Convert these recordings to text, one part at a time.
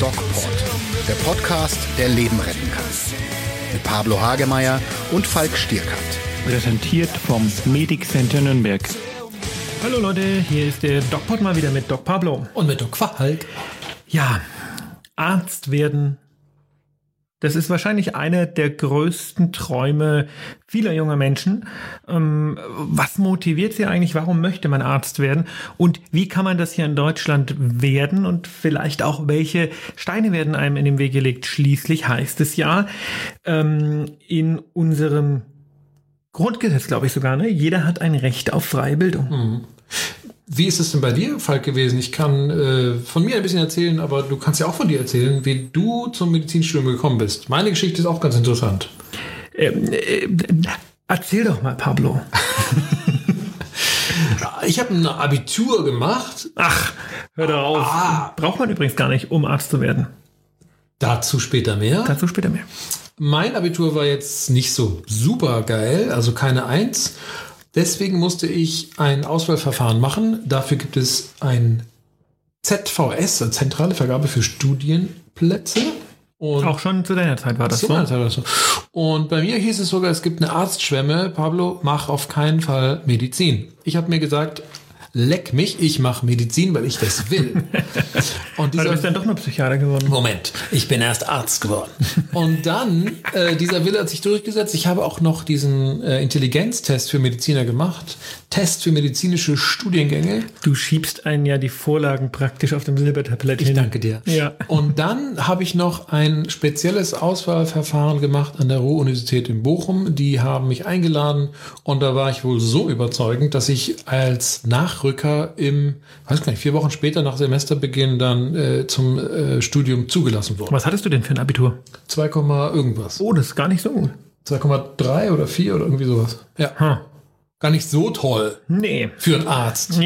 DocPod, der Podcast, der Leben retten kann. Mit Pablo Hagemeier und Falk Stierkant. Präsentiert vom Medic Center Nürnberg. Hallo Leute, hier ist der DocPod mal wieder mit Doc Pablo. Und mit Doc Falk. Ja, Arzt werden das ist wahrscheinlich einer der größten Träume vieler junger Menschen. Ähm, was motiviert sie eigentlich? Warum möchte man Arzt werden? Und wie kann man das hier in Deutschland werden? Und vielleicht auch, welche Steine werden einem in den Weg gelegt? Schließlich heißt es ja ähm, in unserem Grundgesetz, glaube ich sogar, ne? jeder hat ein Recht auf freie Bildung. Mhm. Wie ist es denn bei dir, Falk, gewesen? Ich kann äh, von mir ein bisschen erzählen, aber du kannst ja auch von dir erzählen, wie du zum Medizinstudium gekommen bist. Meine Geschichte ist auch ganz interessant. Ähm, äh, erzähl doch mal, Pablo. ich habe ein Abitur gemacht. Ach, hör doch auf. Ah. Braucht man übrigens gar nicht, um Arzt zu werden. Dazu später mehr. Dazu später mehr. Mein Abitur war jetzt nicht so super geil, also keine Eins. Deswegen musste ich ein Auswahlverfahren machen. Dafür gibt es ein ZVS, eine zentrale Vergabe für Studienplätze. Und auch schon zu deiner Zeit war das so? Zeit war das so. Und bei mir hieß es sogar, es gibt eine Arztschwemme. Pablo, mach auf keinen Fall Medizin. Ich habe mir gesagt, leck mich, ich mache Medizin, weil ich das will. Und dieser, du bist dann doch nur Psychiater geworden. Moment, ich bin erst Arzt geworden. Und dann, äh, dieser Wille hat sich durchgesetzt. Ich habe auch noch diesen äh, Intelligenztest für Mediziner gemacht. Test für medizinische Studiengänge. Du schiebst einen ja die Vorlagen praktisch auf dem Silbertablett Ich hin. danke dir. Ja. Und dann habe ich noch ein spezielles Auswahlverfahren gemacht an der Ruhr-Universität in Bochum. Die haben mich eingeladen und da war ich wohl so überzeugend, dass ich als Nachrücker im, weiß gar nicht, vier Wochen später nach Semesterbeginn dann äh, zum äh, Studium zugelassen wurde. Was hattest du denn für ein Abitur? 2, irgendwas. Oh, das ist gar nicht so gut. 2,3 oder 4 oder irgendwie sowas. Ja. Hm gar nicht so toll. Nee. Für einen Arzt.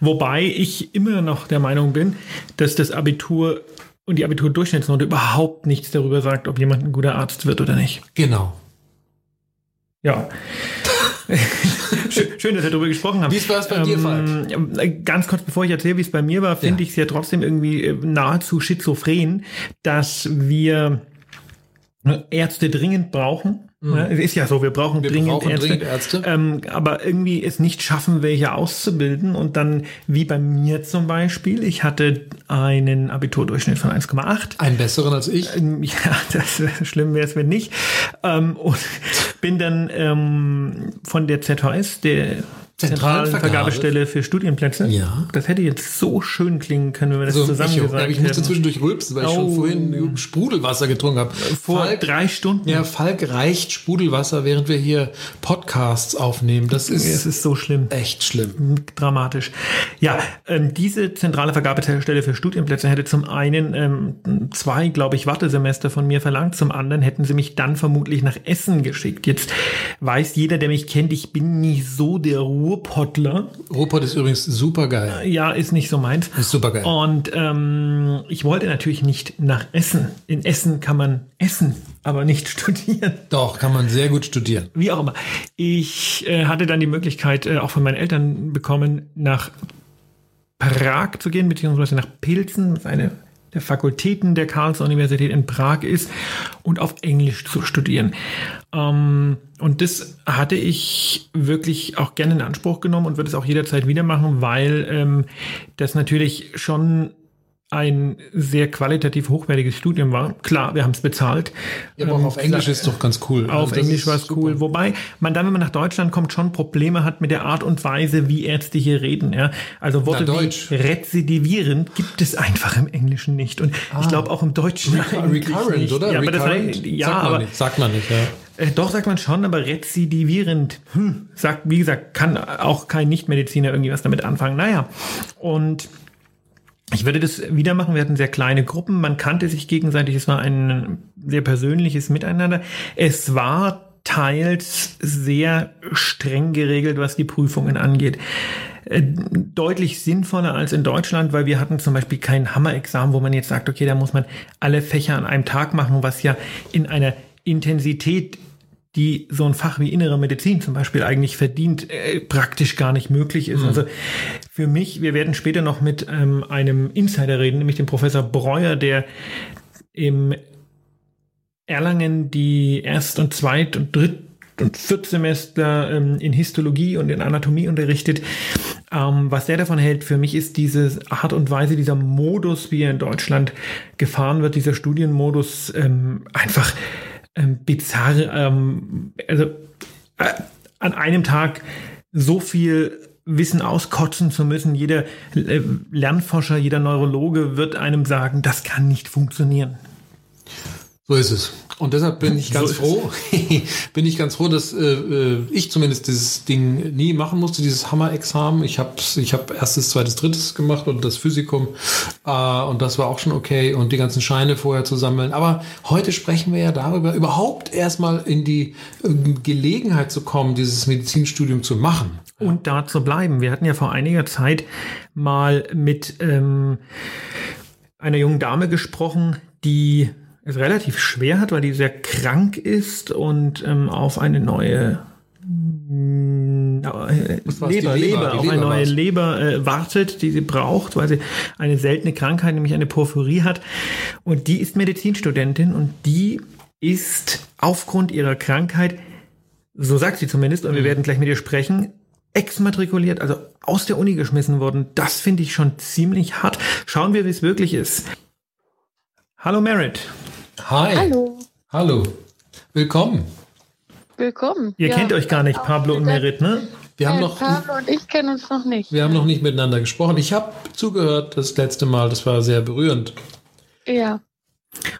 Wobei ich immer noch der Meinung bin, dass das Abitur und die Abiturdurchschnittsnote überhaupt nichts darüber sagt, ob jemand ein guter Arzt wird oder nicht. Genau. Ja. Schön, dass wir darüber gesprochen haben. Wie war es bei ähm, dir, Falk? Ganz kurz, bevor ich erzähle, wie es bei mir war, finde ja. ich es ja trotzdem irgendwie äh, nahezu schizophren, dass wir Ärzte dringend brauchen Mhm. Es ist ja so, wir brauchen, wir dringend, brauchen Ärzte, dringend Ärzte. Ähm, aber irgendwie es nicht schaffen, welche auszubilden. Und dann, wie bei mir zum Beispiel, ich hatte einen Abiturdurchschnitt von 1,8. Einen besseren als ich? Ähm, ja, das schlimm wäre es, wenn nicht. Ähm, und bin dann ähm, von der ZVS, der zentralen Vergabestelle für Studienplätze. Ja. Das hätte jetzt so schön klingen können, wenn wir das also, zusammen ich, gesagt hätten. Ich musste zwischendurch rülpsen, weil oh. ich schon oh. vorhin Sprudelwasser getrunken habe. Vor Falk, drei Stunden. Ja, Falk reicht Sprudelwasser, während wir hier Podcasts aufnehmen. Das ist, es ist so schlimm. Echt schlimm. Dramatisch. Ja, ähm, diese zentrale Vergabestelle für Studienplätze hätte zum einen ähm, zwei, glaube ich, Wartesemester von mir verlangt. Zum anderen hätten sie mich dann vermutlich nach Essen geschickt. Jetzt weiß jeder, der mich kennt, ich bin nicht so der Ruhe Ruhrpottler. Ruhrpott ist übrigens super geil. Ja, ist nicht so meins. Ist super geil. Und ähm, ich wollte natürlich nicht nach Essen. In Essen kann man essen, aber nicht studieren. Doch, kann man sehr gut studieren. Wie auch immer. Ich äh, hatte dann die Möglichkeit, äh, auch von meinen Eltern bekommen, nach Prag zu gehen, beziehungsweise nach Pilzen. Das ist eine der Fakultäten der Karls-Universität in Prag ist und auf Englisch zu studieren. Ähm, und das hatte ich wirklich auch gerne in Anspruch genommen und würde es auch jederzeit wieder machen, weil ähm, das natürlich schon ein sehr qualitativ hochwertiges Studium war. Klar, wir haben es bezahlt. Ja, aber ähm, auf Englisch ist doch ganz cool. Auf also Englisch war es cool. Wobei man dann, wenn man nach Deutschland kommt, schon Probleme hat mit der Art und Weise, wie Ärzte hier reden. Ja? Also Worte wie rezidivierend gibt es einfach im Englischen nicht. Und ah. ich glaube auch im Deutschen. Re recurrent, nicht. oder? Ja, aber das heißt, ja, sagt man nicht. Sagt man nicht, ja. Äh, doch, sagt man schon, aber rezidivierend, hm, sagt, wie gesagt, kann auch kein Nichtmediziner irgendwie was damit anfangen. Naja, und ich würde das wieder machen. Wir hatten sehr kleine Gruppen. Man kannte sich gegenseitig. Es war ein sehr persönliches Miteinander. Es war teils sehr streng geregelt, was die Prüfungen angeht äh, deutlich sinnvoller als in Deutschland, weil wir hatten zum Beispiel kein Hammerexamen, wo man jetzt sagt, okay, da muss man alle Fächer an einem Tag machen, was ja in einer Intensität die so ein Fach wie innere Medizin zum Beispiel eigentlich verdient, äh, praktisch gar nicht möglich ist. Mhm. Also für mich, wir werden später noch mit ähm, einem Insider reden, nämlich dem Professor Breuer, der im Erlangen die Erst- und Zweit- und Dritt- und Viertsemester ähm, in Histologie und in Anatomie unterrichtet. Ähm, was der davon hält, für mich ist diese Art und Weise, dieser Modus, wie er in Deutschland gefahren wird, dieser Studienmodus, ähm, einfach ähm, bizarr. Ähm, also äh, an einem Tag so viel Wissen auskotzen zu müssen. Jeder äh, Lernforscher, jeder Neurologe wird einem sagen, das kann nicht funktionieren. So ist es. Und deshalb bin ich ganz so froh, bin ich ganz froh, dass äh, äh, ich zumindest dieses Ding nie machen musste, dieses Hammer-Examen. Ich habe ich hab erstes, zweites, drittes gemacht und das Physikum äh, und das war auch schon okay und die ganzen Scheine vorher zu sammeln. Aber heute sprechen wir ja darüber, überhaupt erstmal in die äh, Gelegenheit zu kommen, dieses Medizinstudium zu machen. Und da zu bleiben. Wir hatten ja vor einiger Zeit mal mit ähm, einer jungen Dame gesprochen, die es relativ schwer hat, weil die sehr krank ist und ähm, auf eine neue äh, Leber, Leber, Leber, auf eine neue war's. Leber äh, wartet, die sie braucht, weil sie eine seltene Krankheit, nämlich eine Porphyrie hat. Und die ist Medizinstudentin und die ist aufgrund ihrer Krankheit, so sagt sie zumindest, und mhm. wir werden gleich mit ihr sprechen, exmatrikuliert, also aus der Uni geschmissen worden. Das finde ich schon ziemlich hart. Schauen wir, wie es wirklich ist. Hallo Merit. Hi. Hallo. Hallo. Willkommen. Willkommen. Ihr ja, kennt euch gar nicht, Pablo und Merit, ne? Wir haben noch, Pablo und ich kennen uns noch nicht. Wir haben noch nicht miteinander gesprochen. Ich habe zugehört das letzte Mal, das war sehr berührend. Ja.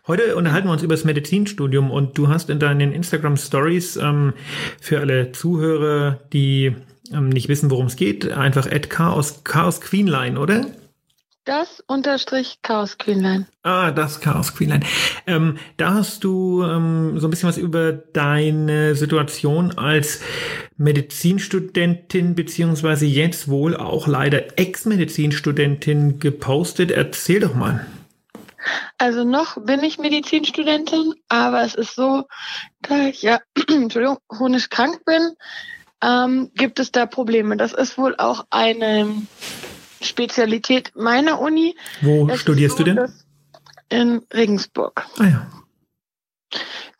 Heute unterhalten wir uns über das Medizinstudium und du hast in deinen Instagram Stories ähm, für alle Zuhörer, die ähm, nicht wissen, worum es geht, einfach at Chaos, Chaos Queenline, oder? Das unterstrich Chaos Queenline. Ah, das Chaos Queenline. Ähm, da hast du ähm, so ein bisschen was über deine Situation als Medizinstudentin beziehungsweise jetzt wohl auch leider Ex-Medizinstudentin gepostet. Erzähl doch mal. Also noch bin ich Medizinstudentin, aber es ist so, da ich ja Entschuldigung, chronisch krank bin, ähm, gibt es da Probleme. Das ist wohl auch eine Spezialität meiner Uni. Wo es studierst so, du denn? In Regensburg. Ah ja.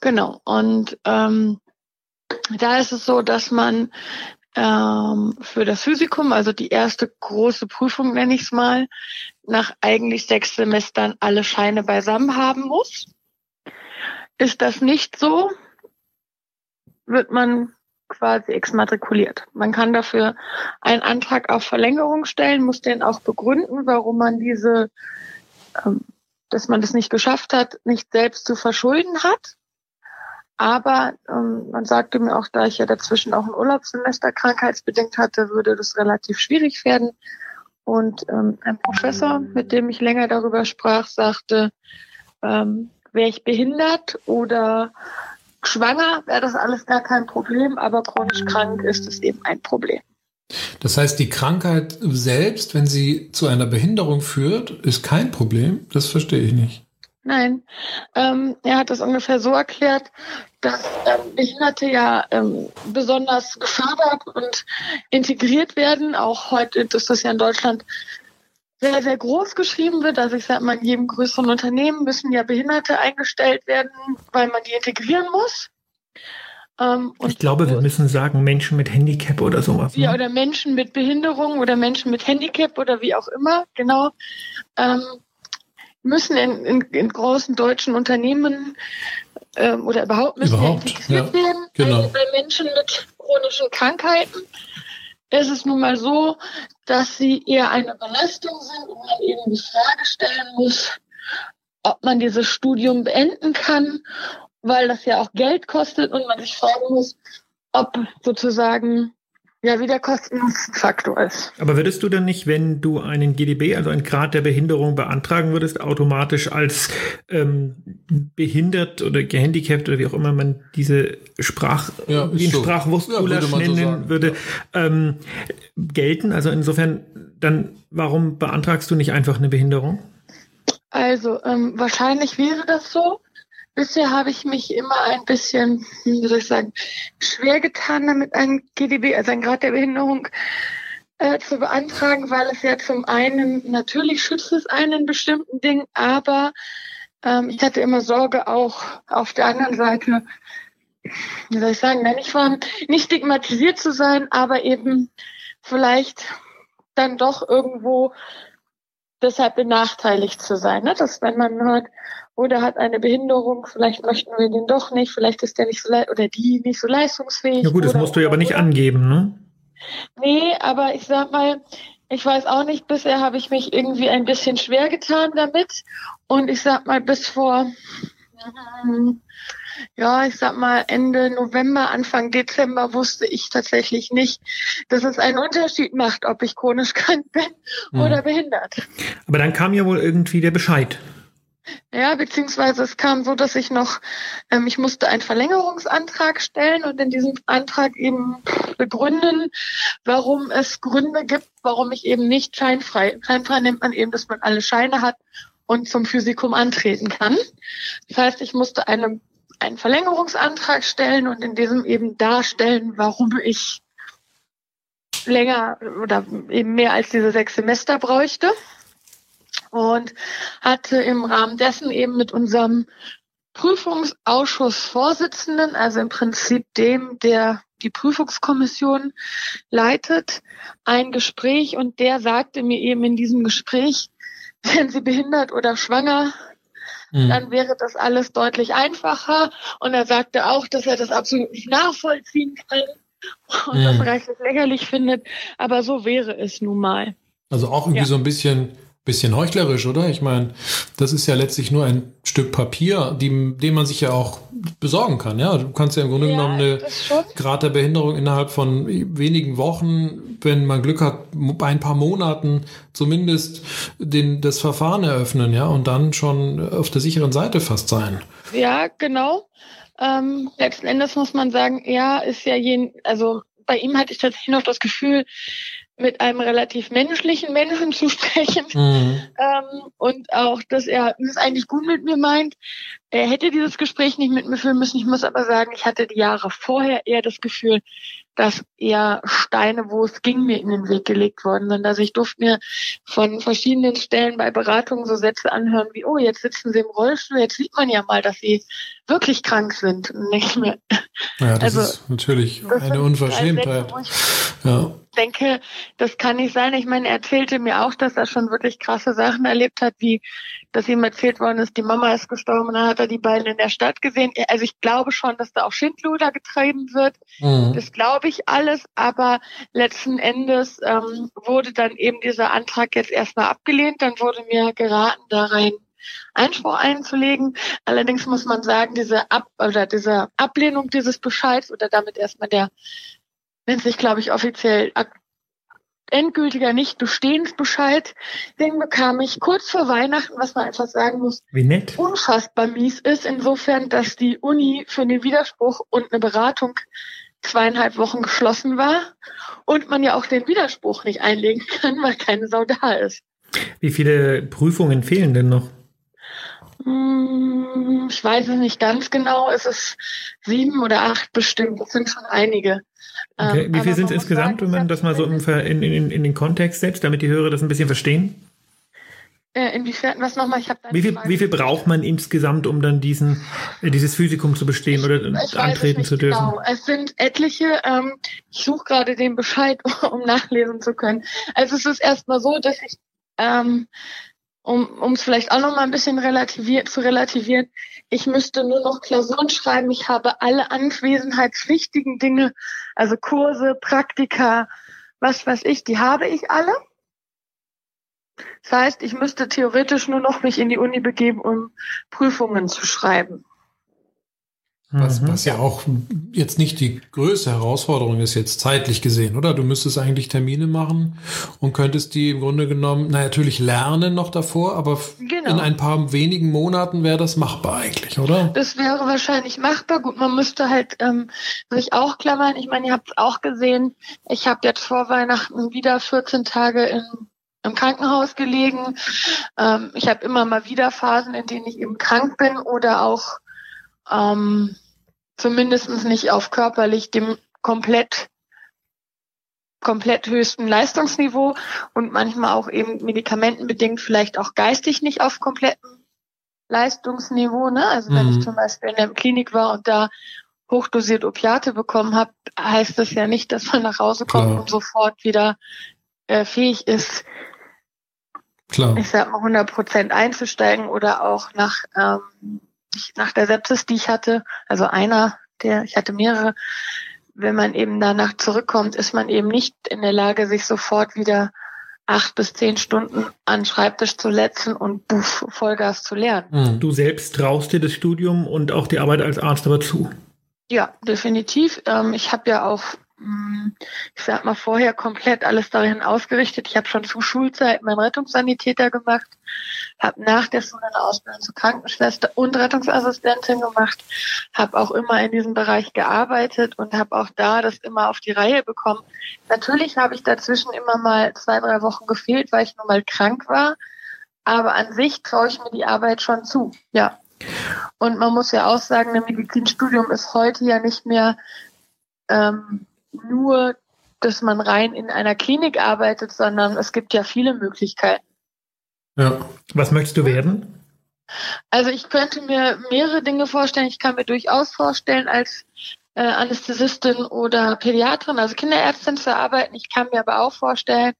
Genau. Und ähm, da ist es so, dass man ähm, für das Physikum, also die erste große Prüfung nenne ich es mal, nach eigentlich sechs Semestern alle Scheine beisammen haben muss. Ist das nicht so, wird man quasi exmatrikuliert. Man kann dafür einen Antrag auf Verlängerung stellen, muss den auch begründen, warum man diese, ähm, dass man das nicht geschafft hat, nicht selbst zu verschulden hat. Aber ähm, man sagte mir auch, da ich ja dazwischen auch ein Urlaubssemester krankheitsbedingt hatte, würde das relativ schwierig werden. Und ähm, ein Professor, mit dem ich länger darüber sprach, sagte, ähm, wäre ich behindert oder Schwanger wäre das alles gar kein Problem, aber chronisch krank ist es eben ein Problem. Das heißt, die Krankheit selbst, wenn sie zu einer Behinderung führt, ist kein Problem? Das verstehe ich nicht. Nein, ähm, er hat das ungefähr so erklärt, dass ähm, Behinderte ja ähm, besonders gefördert und integriert werden. Auch heute ist das ja in Deutschland sehr, sehr groß geschrieben wird. Also ich sage mal, in jedem größeren Unternehmen müssen ja Behinderte eingestellt werden, weil man die integrieren muss. Ähm, ich glaube, wir müssen sagen Menschen mit Handicap oder sowas. Ja, ne? oder Menschen mit Behinderung oder Menschen mit Handicap oder wie auch immer, genau. Ähm, müssen in, in, in, großen deutschen Unternehmen ähm, oder überhaupt müssen überhaupt, integriert ja, werden. Genau. Also bei Menschen mit chronischen Krankheiten ist es nun mal so, dass sie eher eine Belastung sind und man eben die Frage stellen muss, ob man dieses Studium beenden kann, weil das ja auch Geld kostet und man sich fragen muss, ob sozusagen ja wie der Kostenfaktor ist. Aber würdest du dann nicht, wenn du einen GDB, also einen Grad der Behinderung beantragen würdest, automatisch als ähm, behindert oder gehandicapt oder wie auch immer man diese Sprach, ja, so. Sprachwurstgulasch ja, nennen so würde, ähm, gelten? Also insofern, dann warum beantragst du nicht einfach eine Behinderung? Also ähm, wahrscheinlich wäre das so. Bisher habe ich mich immer ein bisschen, wie soll ich sagen, schwer getan, damit ein GDB, also ein Grad der Behinderung, äh, zu beantragen, weil es ja zum einen natürlich schützt es einen bestimmten Dingen, aber ähm, ich hatte immer Sorge auch auf der anderen Seite, wie soll ich sagen, nicht, von, nicht stigmatisiert zu sein, aber eben vielleicht dann doch irgendwo deshalb benachteiligt zu sein. Ne? Dass wenn man hört, oder hat eine Behinderung, vielleicht möchten wir den doch nicht, vielleicht ist der nicht so oder die nicht so leistungsfähig. Ja gut, das musst du ja aber nicht angeben, ne? Nee, aber ich sag mal, ich weiß auch nicht, bisher habe ich mich irgendwie ein bisschen schwer getan damit. Und ich sag mal, bis vor, ja, ich sag mal, Ende November, Anfang Dezember wusste ich tatsächlich nicht, dass es einen Unterschied macht, ob ich chronisch krank bin mhm. oder behindert. Aber dann kam ja wohl irgendwie der Bescheid. Ja, beziehungsweise es kam so, dass ich noch, ähm, ich musste einen Verlängerungsantrag stellen und in diesem Antrag eben begründen, warum es Gründe gibt, warum ich eben nicht scheinfrei, scheinfrei nennt man eben, dass man alle Scheine hat und zum Physikum antreten kann. Das heißt, ich musste eine, einen Verlängerungsantrag stellen und in diesem eben darstellen, warum ich länger oder eben mehr als diese sechs Semester bräuchte und hatte im Rahmen dessen eben mit unserem Prüfungsausschussvorsitzenden, also im Prinzip dem, der die Prüfungskommission leitet, ein Gespräch und der sagte mir eben in diesem Gespräch, wenn Sie behindert oder schwanger, mhm. dann wäre das alles deutlich einfacher. Und er sagte auch, dass er das absolut nicht nachvollziehen kann und mhm. das reichlich lächerlich findet. Aber so wäre es nun mal. Also auch irgendwie ja. so ein bisschen bisschen heuchlerisch, oder? Ich meine, das ist ja letztlich nur ein Stück Papier, die, den man sich ja auch besorgen kann. Ja, du kannst ja im Grunde ja, genommen eine Grad der Behinderung innerhalb von wenigen Wochen, wenn man Glück hat, bei ein paar Monaten zumindest den, das Verfahren eröffnen, ja, und dann schon auf der sicheren Seite fast sein. Ja, genau. Ähm, letzten Endes muss man sagen, ja, ist ja jeden, also bei ihm hatte ich tatsächlich noch das Gefühl, mit einem relativ menschlichen Menschen zu sprechen mhm. ähm, und auch, dass er es eigentlich gut mit mir meint. Er hätte dieses Gespräch nicht mit mir führen müssen. Ich muss aber sagen, ich hatte die Jahre vorher eher das Gefühl, dass eher Steine, wo es ging, mir in den Weg gelegt worden sind. Also ich durfte mir von verschiedenen Stellen bei Beratungen so Sätze anhören wie, oh, jetzt sitzen sie im Rollstuhl, jetzt sieht man ja mal, dass sie wirklich krank sind. nicht mehr. Ja, das also, ist natürlich eine Unverschämtheit. Ja denke, das kann nicht sein. Ich meine, er erzählte mir auch, dass er schon wirklich krasse Sachen erlebt hat, wie dass ihm erzählt worden ist, die Mama ist gestorben und dann hat er die beiden in der Stadt gesehen. Also ich glaube schon, dass da auch Schindluder getrieben wird. Mhm. Das glaube ich alles, aber letzten Endes ähm, wurde dann eben dieser Antrag jetzt erstmal abgelehnt. Dann wurde mir geraten, da rein Einspruch einzulegen. Allerdings muss man sagen, diese Ab oder diese Ablehnung dieses Bescheids oder damit erstmal der nennt sich, glaube ich, offiziell endgültiger Nicht-Bestehensbescheid. Den bekam ich kurz vor Weihnachten, was man einfach sagen muss, Wie nett. unfassbar mies ist, insofern, dass die Uni für den Widerspruch und eine Beratung zweieinhalb Wochen geschlossen war und man ja auch den Widerspruch nicht einlegen kann, weil keine Sau da ist. Wie viele Prüfungen fehlen denn noch? Hm, ich weiß es nicht ganz genau. Es ist sieben oder acht bestimmt. Das sind schon einige. Okay. Wie viel sind es insgesamt, wenn man das mal so in, in, in, den Kontext setzt, damit die Hörer das ein bisschen verstehen? Äh, inwiefern, was nochmal? Ich wie viel, wie viel braucht man insgesamt, um dann diesen, äh, dieses Physikum zu bestehen oder ich antreten zu dürfen? Genau. Es sind etliche. Ähm, ich suche gerade den Bescheid, um nachlesen zu können. Also es ist erstmal so, dass ich ähm, um es vielleicht auch noch mal ein bisschen relativiert, zu relativieren, ich müsste nur noch Klausuren schreiben. Ich habe alle anwesenheitspflichtigen Dinge, also Kurse, Praktika, was weiß ich, die habe ich alle. Das heißt, ich müsste theoretisch nur noch mich in die Uni begeben, um Prüfungen zu schreiben. Was, mhm. was ja auch jetzt nicht die größte Herausforderung ist, jetzt zeitlich gesehen, oder? Du müsstest eigentlich Termine machen und könntest die im Grunde genommen, na natürlich lernen noch davor, aber genau. in ein paar wenigen Monaten wäre das machbar eigentlich, oder? Das wäre wahrscheinlich machbar. Gut, man müsste halt ähm, sich auch klammern. Ich meine, ihr habt es auch gesehen, ich habe jetzt vor Weihnachten wieder 14 Tage in im Krankenhaus gelegen. Ähm, ich habe immer mal wieder Phasen, in denen ich eben krank bin oder auch ähm, zumindest nicht auf körperlich dem komplett komplett höchsten Leistungsniveau und manchmal auch eben medikamentenbedingt vielleicht auch geistig nicht auf komplettem Leistungsniveau. Ne? Also wenn ich mhm. zum Beispiel in der Klinik war und da hochdosiert Opiate bekommen habe, heißt das ja nicht, dass man nach Hause kommt Klar. und sofort wieder äh, fähig ist, Klar. ich sag mal 100 Prozent einzusteigen oder auch nach ähm, nach der Sepsis, die ich hatte, also einer, der ich hatte mehrere, wenn man eben danach zurückkommt, ist man eben nicht in der Lage, sich sofort wieder acht bis zehn Stunden an Schreibtisch zu letzen und buff, Vollgas zu lernen. Hm. Du selbst traust dir das Studium und auch die Arbeit als Arzt aber zu? Ja, definitiv. Ähm, ich habe ja auch ich sag mal, vorher komplett alles dahin ausgerichtet. Ich habe schon zu Schulzeit meinen Rettungssanitäter gemacht, habe nach der Schule eine Ausbildung zur Krankenschwester und Rettungsassistentin gemacht, habe auch immer in diesem Bereich gearbeitet und habe auch da das immer auf die Reihe bekommen. Natürlich habe ich dazwischen immer mal zwei, drei Wochen gefehlt, weil ich nun mal krank war, aber an sich traue ich mir die Arbeit schon zu, ja. Und man muss ja auch sagen, ein Medizinstudium ist heute ja nicht mehr ähm, nur, dass man rein in einer Klinik arbeitet, sondern es gibt ja viele Möglichkeiten. Ja. Was möchtest du werden? Also ich könnte mir mehrere Dinge vorstellen. Ich kann mir durchaus vorstellen, als äh, Anästhesistin oder Pädiatrin, also Kinderärztin zu arbeiten. Ich kann mir aber auch vorstellen,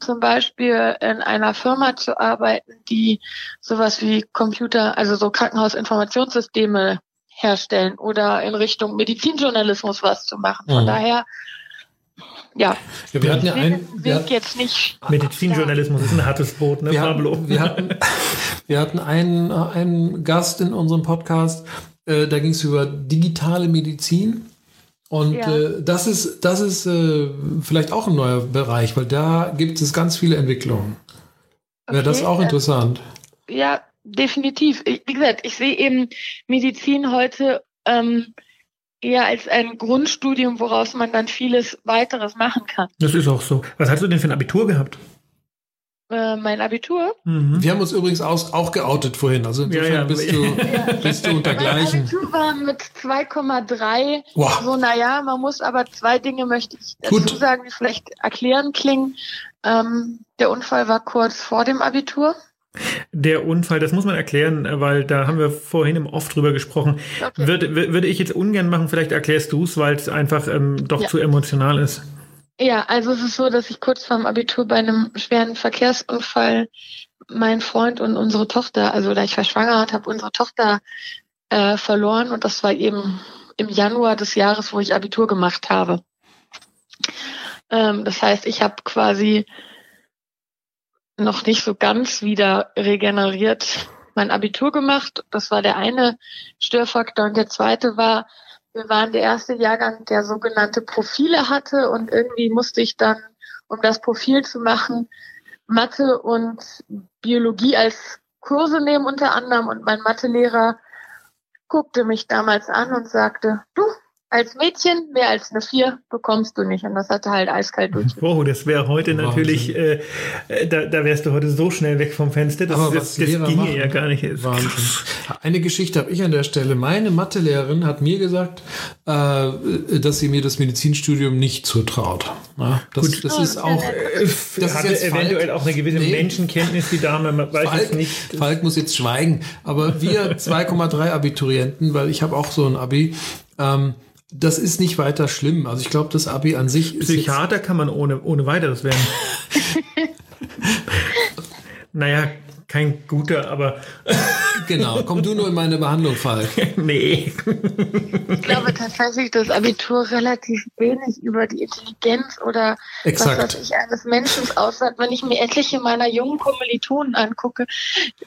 zum Beispiel in einer Firma zu arbeiten, die sowas wie Computer, also so Krankenhausinformationssysteme herstellen oder in Richtung Medizinjournalismus was zu machen. Von mhm. daher, ja. ja. wir hatten ja ein, wir hatten, jetzt nicht. Medizinjournalismus ist ein hartes Boot, ne, wir Pablo? Hatten, wir hatten, wir hatten einen, einen Gast in unserem Podcast, äh, da ging es über digitale Medizin. Und ja. äh, das ist, das ist äh, vielleicht auch ein neuer Bereich, weil da gibt es ganz viele Entwicklungen. Wäre okay, das auch äh, interessant? Ja, definitiv. Ich, wie gesagt, ich sehe eben Medizin heute ähm, eher als ein Grundstudium, woraus man dann vieles weiteres machen kann. Das ist auch so. Was hast du denn für ein Abitur gehabt? Äh, mein Abitur. Mhm. Wir haben uns übrigens aus, auch geoutet vorhin. Also insofern ja, ja. Bist, du, bist du untergleichen. Mein Abitur war mit 2,3. Wow. So, naja, man muss aber zwei Dinge möchte ich dazu Gut. sagen, die vielleicht erklären klingen. Ähm, der Unfall war kurz vor dem Abitur. Der Unfall, das muss man erklären, weil da haben wir vorhin im Off drüber gesprochen. Okay. Würde, würde ich jetzt ungern machen, vielleicht erklärst du es, weil es einfach ähm, doch ja. zu emotional ist. Ja, also es ist so, dass ich kurz vorm Abitur bei einem schweren Verkehrsunfall mein Freund und unsere Tochter, also da ich verschwangert habe, unsere Tochter äh, verloren und das war eben im Januar des Jahres, wo ich Abitur gemacht habe. Ähm, das heißt, ich habe quasi noch nicht so ganz wieder regeneriert mein Abitur gemacht. Das war der eine Störfaktor. Und der zweite war, wir waren der erste Jahrgang, der sogenannte Profile hatte. Und irgendwie musste ich dann, um das Profil zu machen, Mathe und Biologie als Kurse nehmen unter anderem. Und mein Mathelehrer guckte mich damals an und sagte, du, als Mädchen mehr als eine vier bekommst du nicht. Und das hatte halt eiskalt durch. Oh, das wäre heute Wahnsinn. natürlich, äh, da, da wärst du heute so schnell weg vom Fenster. Das, Aber das, das ginge machen, ja gar nicht. Wahnsinn. Eine Geschichte habe ich an der Stelle. Meine Mathelehrerin hat mir gesagt, äh, dass sie mir das Medizinstudium nicht zutraut. Ja, das, Gut. das ist auch. Äh, das hatte ist eventuell Falk. auch eine gewisse nee. Menschenkenntnis, die Dame. Man weiß Falk, es nicht. Falk muss jetzt schweigen. Aber wir 2,3 Abiturienten, weil ich habe auch so ein Abi. Ähm, das ist nicht weiter schlimm. Also ich glaube, das Abi an sich ist. Psychiater kann man ohne, ohne weiteres werden. naja, kein guter, aber. genau, komm du nur in meine Behandlung, Falk. nee. Ich glaube tatsächlich, dass Abitur relativ wenig über die Intelligenz oder Exakt. was weiß ich eines Menschen aussagt. Wenn ich mir etliche meiner jungen Kommilitonen angucke,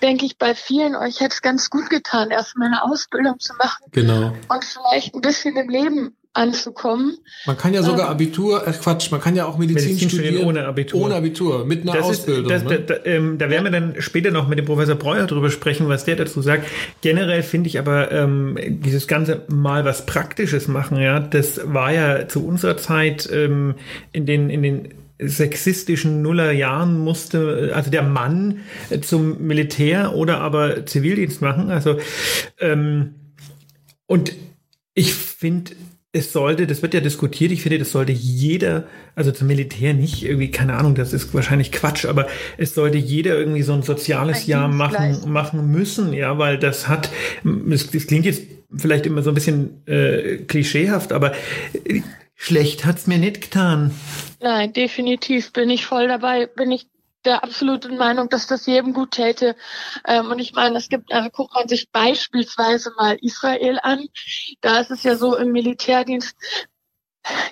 denke ich, bei vielen euch hätte es ganz gut getan, erstmal eine Ausbildung zu machen. Genau. Und vielleicht ein bisschen im Leben anzukommen. Man kann ja sogar ähm, Abitur, äh Quatsch, man kann ja auch Medizin, Medizin studieren, studieren ohne Abitur. Ohne Abitur, mit einer das Ausbildung. Ist, das, ne? da, da, ähm, da, werden wir dann später noch mit dem Professor Breuer drüber sprechen, was der dazu sagt. Generell finde ich aber ähm, dieses ganze mal was Praktisches machen, ja, das war ja zu unserer Zeit ähm, in den in den sexistischen Nullerjahren musste also der Mann zum Militär oder aber Zivildienst machen. Also ähm, und ich finde, es sollte, das wird ja diskutiert, ich finde, das sollte jeder, also zum Militär nicht, irgendwie, keine Ahnung, das ist wahrscheinlich Quatsch, aber es sollte jeder irgendwie so ein soziales ein Jahr machen, machen müssen, ja, weil das hat, das, das klingt jetzt vielleicht immer so ein bisschen äh, klischeehaft, aber äh, schlecht hat's mir nicht getan. Nein, definitiv bin ich voll dabei, bin ich der absoluten Meinung, dass das jedem gut täte. Ähm, und ich meine, es gibt, also guckt man sich beispielsweise mal Israel an. Da ist es ja so im Militärdienst,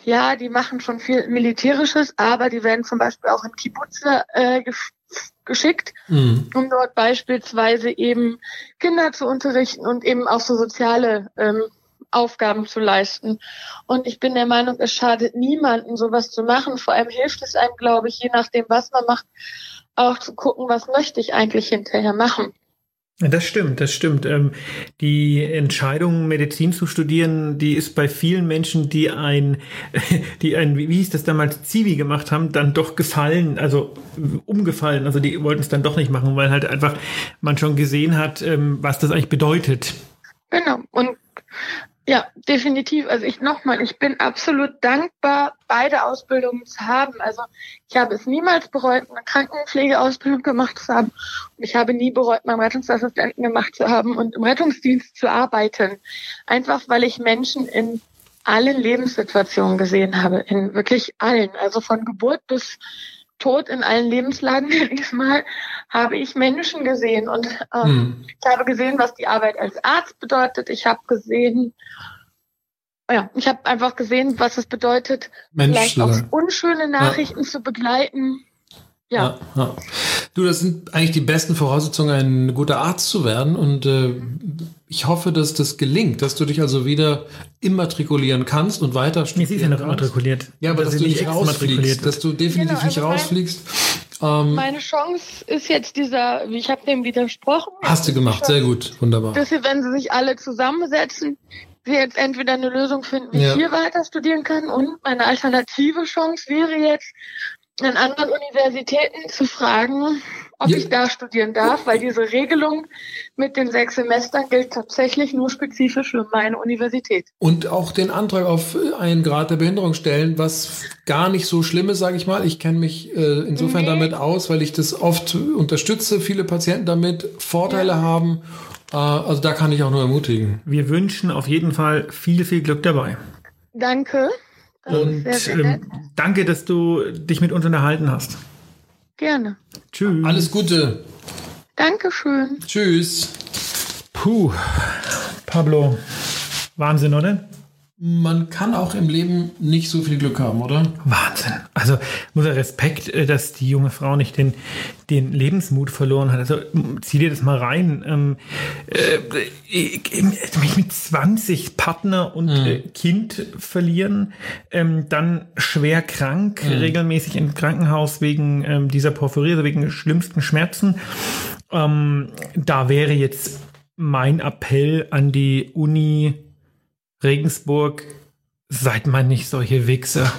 ja, die machen schon viel Militärisches, aber die werden zum Beispiel auch in Kibbutze äh, geschickt, mhm. um dort beispielsweise eben Kinder zu unterrichten und eben auch so soziale ähm, Aufgaben zu leisten. Und ich bin der Meinung, es schadet niemanden, sowas zu machen. Vor allem hilft es einem, glaube ich, je nachdem, was man macht, auch zu gucken, was möchte ich eigentlich hinterher machen. Das stimmt, das stimmt. Ähm, die Entscheidung, Medizin zu studieren, die ist bei vielen Menschen, die ein, die ein, wie hieß das damals, Zivi gemacht haben, dann doch gefallen, also umgefallen. Also die wollten es dann doch nicht machen, weil halt einfach man schon gesehen hat, ähm, was das eigentlich bedeutet. Genau. Und ja, definitiv. Also ich nochmal, ich bin absolut dankbar, beide Ausbildungen zu haben. Also ich habe es niemals bereut, eine Krankenpflegeausbildung gemacht zu haben. Und ich habe nie bereut, meinen Rettungsassistenten gemacht zu haben und im Rettungsdienst zu arbeiten. Einfach weil ich Menschen in allen Lebenssituationen gesehen habe, in wirklich allen. Also von Geburt bis Tod in allen Lebenslagen, diesmal habe ich Menschen gesehen und ähm, hm. ich habe gesehen, was die Arbeit als Arzt bedeutet. Ich habe gesehen, ja, ich habe einfach gesehen, was es bedeutet, Mensch, vielleicht auch unschöne Nachrichten ja. zu begleiten. Ja. ja. ja, Du, das sind eigentlich die besten Voraussetzungen, ein guter Arzt zu werden. Und äh, ich hoffe, dass das gelingt, dass du dich also wieder immatrikulieren kannst und weiter studieren Sie ist ja noch immatrikuliert. Ja, aber dass, dass du nicht rausfliegst, dass du definitiv genau, also nicht rausfliegst. Ähm, meine Chance ist jetzt dieser, ich habe dem widersprochen. Hast du gemacht, sehr gut, wunderbar. Dass sie, wenn sie sich alle zusammensetzen, sie jetzt entweder eine Lösung finden, wie ja. ich hier weiter studieren kann und meine alternative Chance wäre jetzt, an anderen Universitäten zu fragen, ob ja. ich da studieren darf, weil diese Regelung mit den sechs Semestern gilt tatsächlich nur spezifisch für meine Universität. Und auch den Antrag auf einen Grad der Behinderung stellen, was gar nicht so schlimm ist, sage ich mal. Ich kenne mich äh, insofern nee. damit aus, weil ich das oft unterstütze, viele Patienten damit Vorteile ja. haben. Äh, also da kann ich auch nur ermutigen. Wir wünschen auf jeden Fall viel, viel Glück dabei. Danke. Und sehr, sehr ähm, danke, dass du dich mit uns unterhalten hast. Gerne. Tschüss. Alles Gute. Dankeschön. Tschüss. Puh. Pablo. Wahnsinn, oder? Man kann auch im Leben nicht so viel Glück haben, oder? Wahnsinn. Also muss er Respekt, äh, dass die junge Frau nicht den, den Lebensmut verloren hat. Also zieh dir das mal rein. Ähm, äh, mich mit 20 Partner und mhm. äh, Kind verlieren, ähm, dann schwer krank, mhm. regelmäßig im Krankenhaus wegen ähm, dieser Porphyrie, also wegen schlimmsten Schmerzen. Ähm, da wäre jetzt mein Appell an die Uni Regensburg, seid man nicht solche Wichser.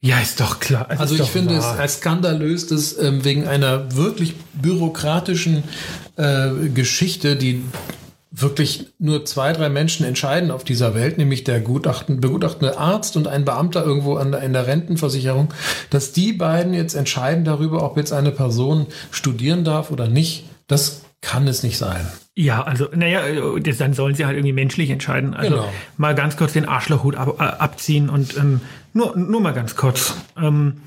Ja, ist doch klar. Es also ich finde wahr. es skandalös, dass ähm, wegen einer wirklich bürokratischen äh, Geschichte, die wirklich nur zwei, drei Menschen entscheiden auf dieser Welt, nämlich der Gutachten, begutachtende Arzt und ein Beamter irgendwo an der, in der Rentenversicherung, dass die beiden jetzt entscheiden darüber, ob jetzt eine Person studieren darf oder nicht. Das kann es nicht sein. Ja, also, naja, dann sollen sie halt irgendwie menschlich entscheiden. Also genau. mal ganz kurz den Arschlochhut ab, äh, abziehen und ähm, nur, nur mal ganz kurz. Ähm,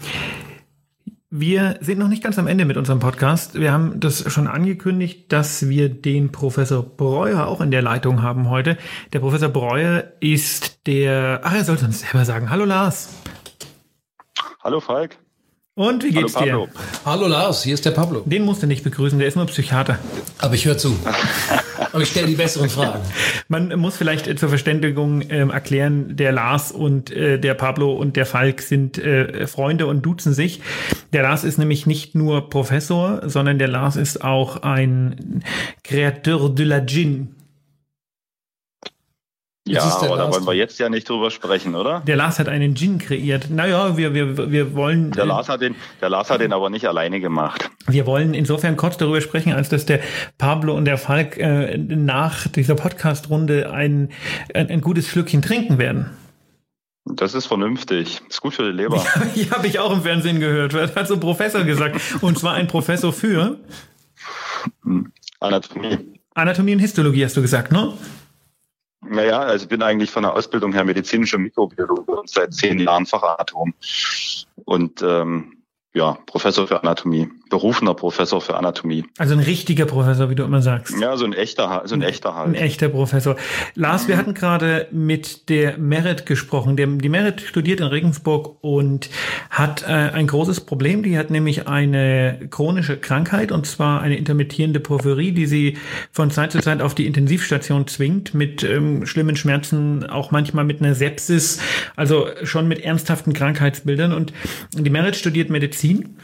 wir sind noch nicht ganz am Ende mit unserem Podcast. Wir haben das schon angekündigt, dass wir den Professor Breuer auch in der Leitung haben heute. Der Professor Breuer ist der, ach, er sollte uns selber sagen. Hallo Lars. Hallo Falk. Und wie geht's Hallo, dir? Hallo Lars, hier ist der Pablo. Den musst du nicht begrüßen, der ist nur Psychiater. Aber ich höre zu. Aber ich stelle die besseren Fragen. Man muss vielleicht zur Verständigung ähm, erklären, der Lars und äh, der Pablo und der Falk sind äh, Freunde und duzen sich. Der Lars ist nämlich nicht nur Professor, sondern der Lars ist auch ein Créateur de la Gin. Ja, aber da wollen wir jetzt ja nicht drüber sprechen, oder? Der Lars hat einen Gin kreiert. Naja, wir, wir, wir wollen. Der Lars, hat den, der Lars hat den aber nicht alleine gemacht. Wir wollen insofern kurz darüber sprechen, als dass der Pablo und der Falk äh, nach dieser Podcast-Runde ein, ein, ein gutes Schlückchen trinken werden. Das ist vernünftig. Ist gut für die Leber. Ja, habe ich auch im Fernsehen gehört. Das hat so ein Professor gesagt. Und zwar ein Professor für Anatomie. Anatomie und Histologie, hast du gesagt, ne? Naja, also ich bin eigentlich von der Ausbildung her medizinischer Mikrobiologe und seit zehn Jahren Fachatom. Und ähm, ja, Professor für Anatomie, berufener Professor für Anatomie. Also ein richtiger Professor, wie du immer sagst. Ja, so ein echter, so ein echter halt. Ein echter Professor. Lars, mhm. wir hatten gerade mit der Merit gesprochen. Der, die Merit studiert in Regensburg und hat äh, ein großes Problem. Die hat nämlich eine chronische Krankheit und zwar eine intermittierende Porphyrie, die sie von Zeit zu Zeit auf die Intensivstation zwingt mit ähm, schlimmen Schmerzen, auch manchmal mit einer Sepsis, also schon mit ernsthaften Krankheitsbildern. Und die Merit studiert Medizin Medizin.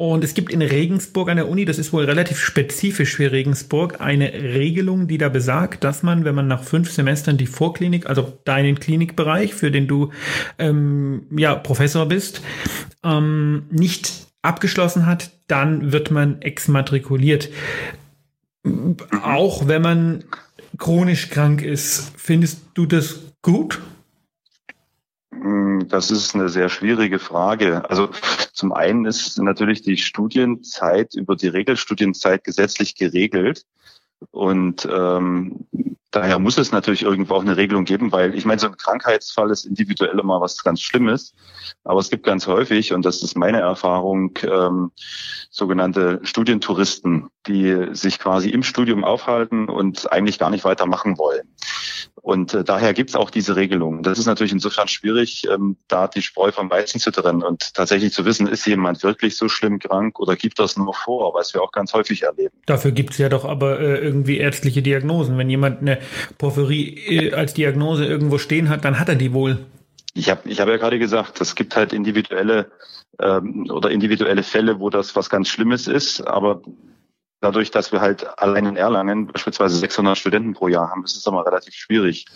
Und es gibt in Regensburg an der Uni, das ist wohl relativ spezifisch für Regensburg, eine Regelung, die da besagt, dass man, wenn man nach fünf Semestern die Vorklinik, also deinen Klinikbereich, für den du ähm, ja Professor bist, ähm, nicht abgeschlossen hat, dann wird man exmatrikuliert. Auch wenn man chronisch krank ist, findest du das gut? Hm, das ist eine sehr schwierige Frage. Also zum einen ist natürlich die Studienzeit über die Regelstudienzeit gesetzlich geregelt. Und ähm, daher muss es natürlich irgendwo auch eine Regelung geben, weil ich meine, so ein Krankheitsfall ist individuell immer was ganz Schlimmes. Aber es gibt ganz häufig, und das ist meine Erfahrung, ähm, sogenannte Studientouristen, die sich quasi im Studium aufhalten und eigentlich gar nicht weitermachen wollen. Und äh, daher gibt es auch diese Regelung. Das ist natürlich insofern schwierig, ähm, da die Spreu vom Weizen zu trennen und tatsächlich zu wissen, ist jemand wirklich so schlimm krank oder gibt das nur vor, was wir auch ganz häufig erleben. Dafür gibt es ja doch aber äh, irgendwie ärztliche Diagnosen. Wenn jemand eine Porphyrie äh, als Diagnose irgendwo stehen hat, dann hat er die wohl. Ich habe ich hab ja gerade gesagt, es gibt halt individuelle ähm, oder individuelle Fälle, wo das was ganz Schlimmes ist, aber dadurch, dass wir halt allein in Erlangen beispielsweise 600 Studenten pro Jahr haben, ist es immer relativ schwierig,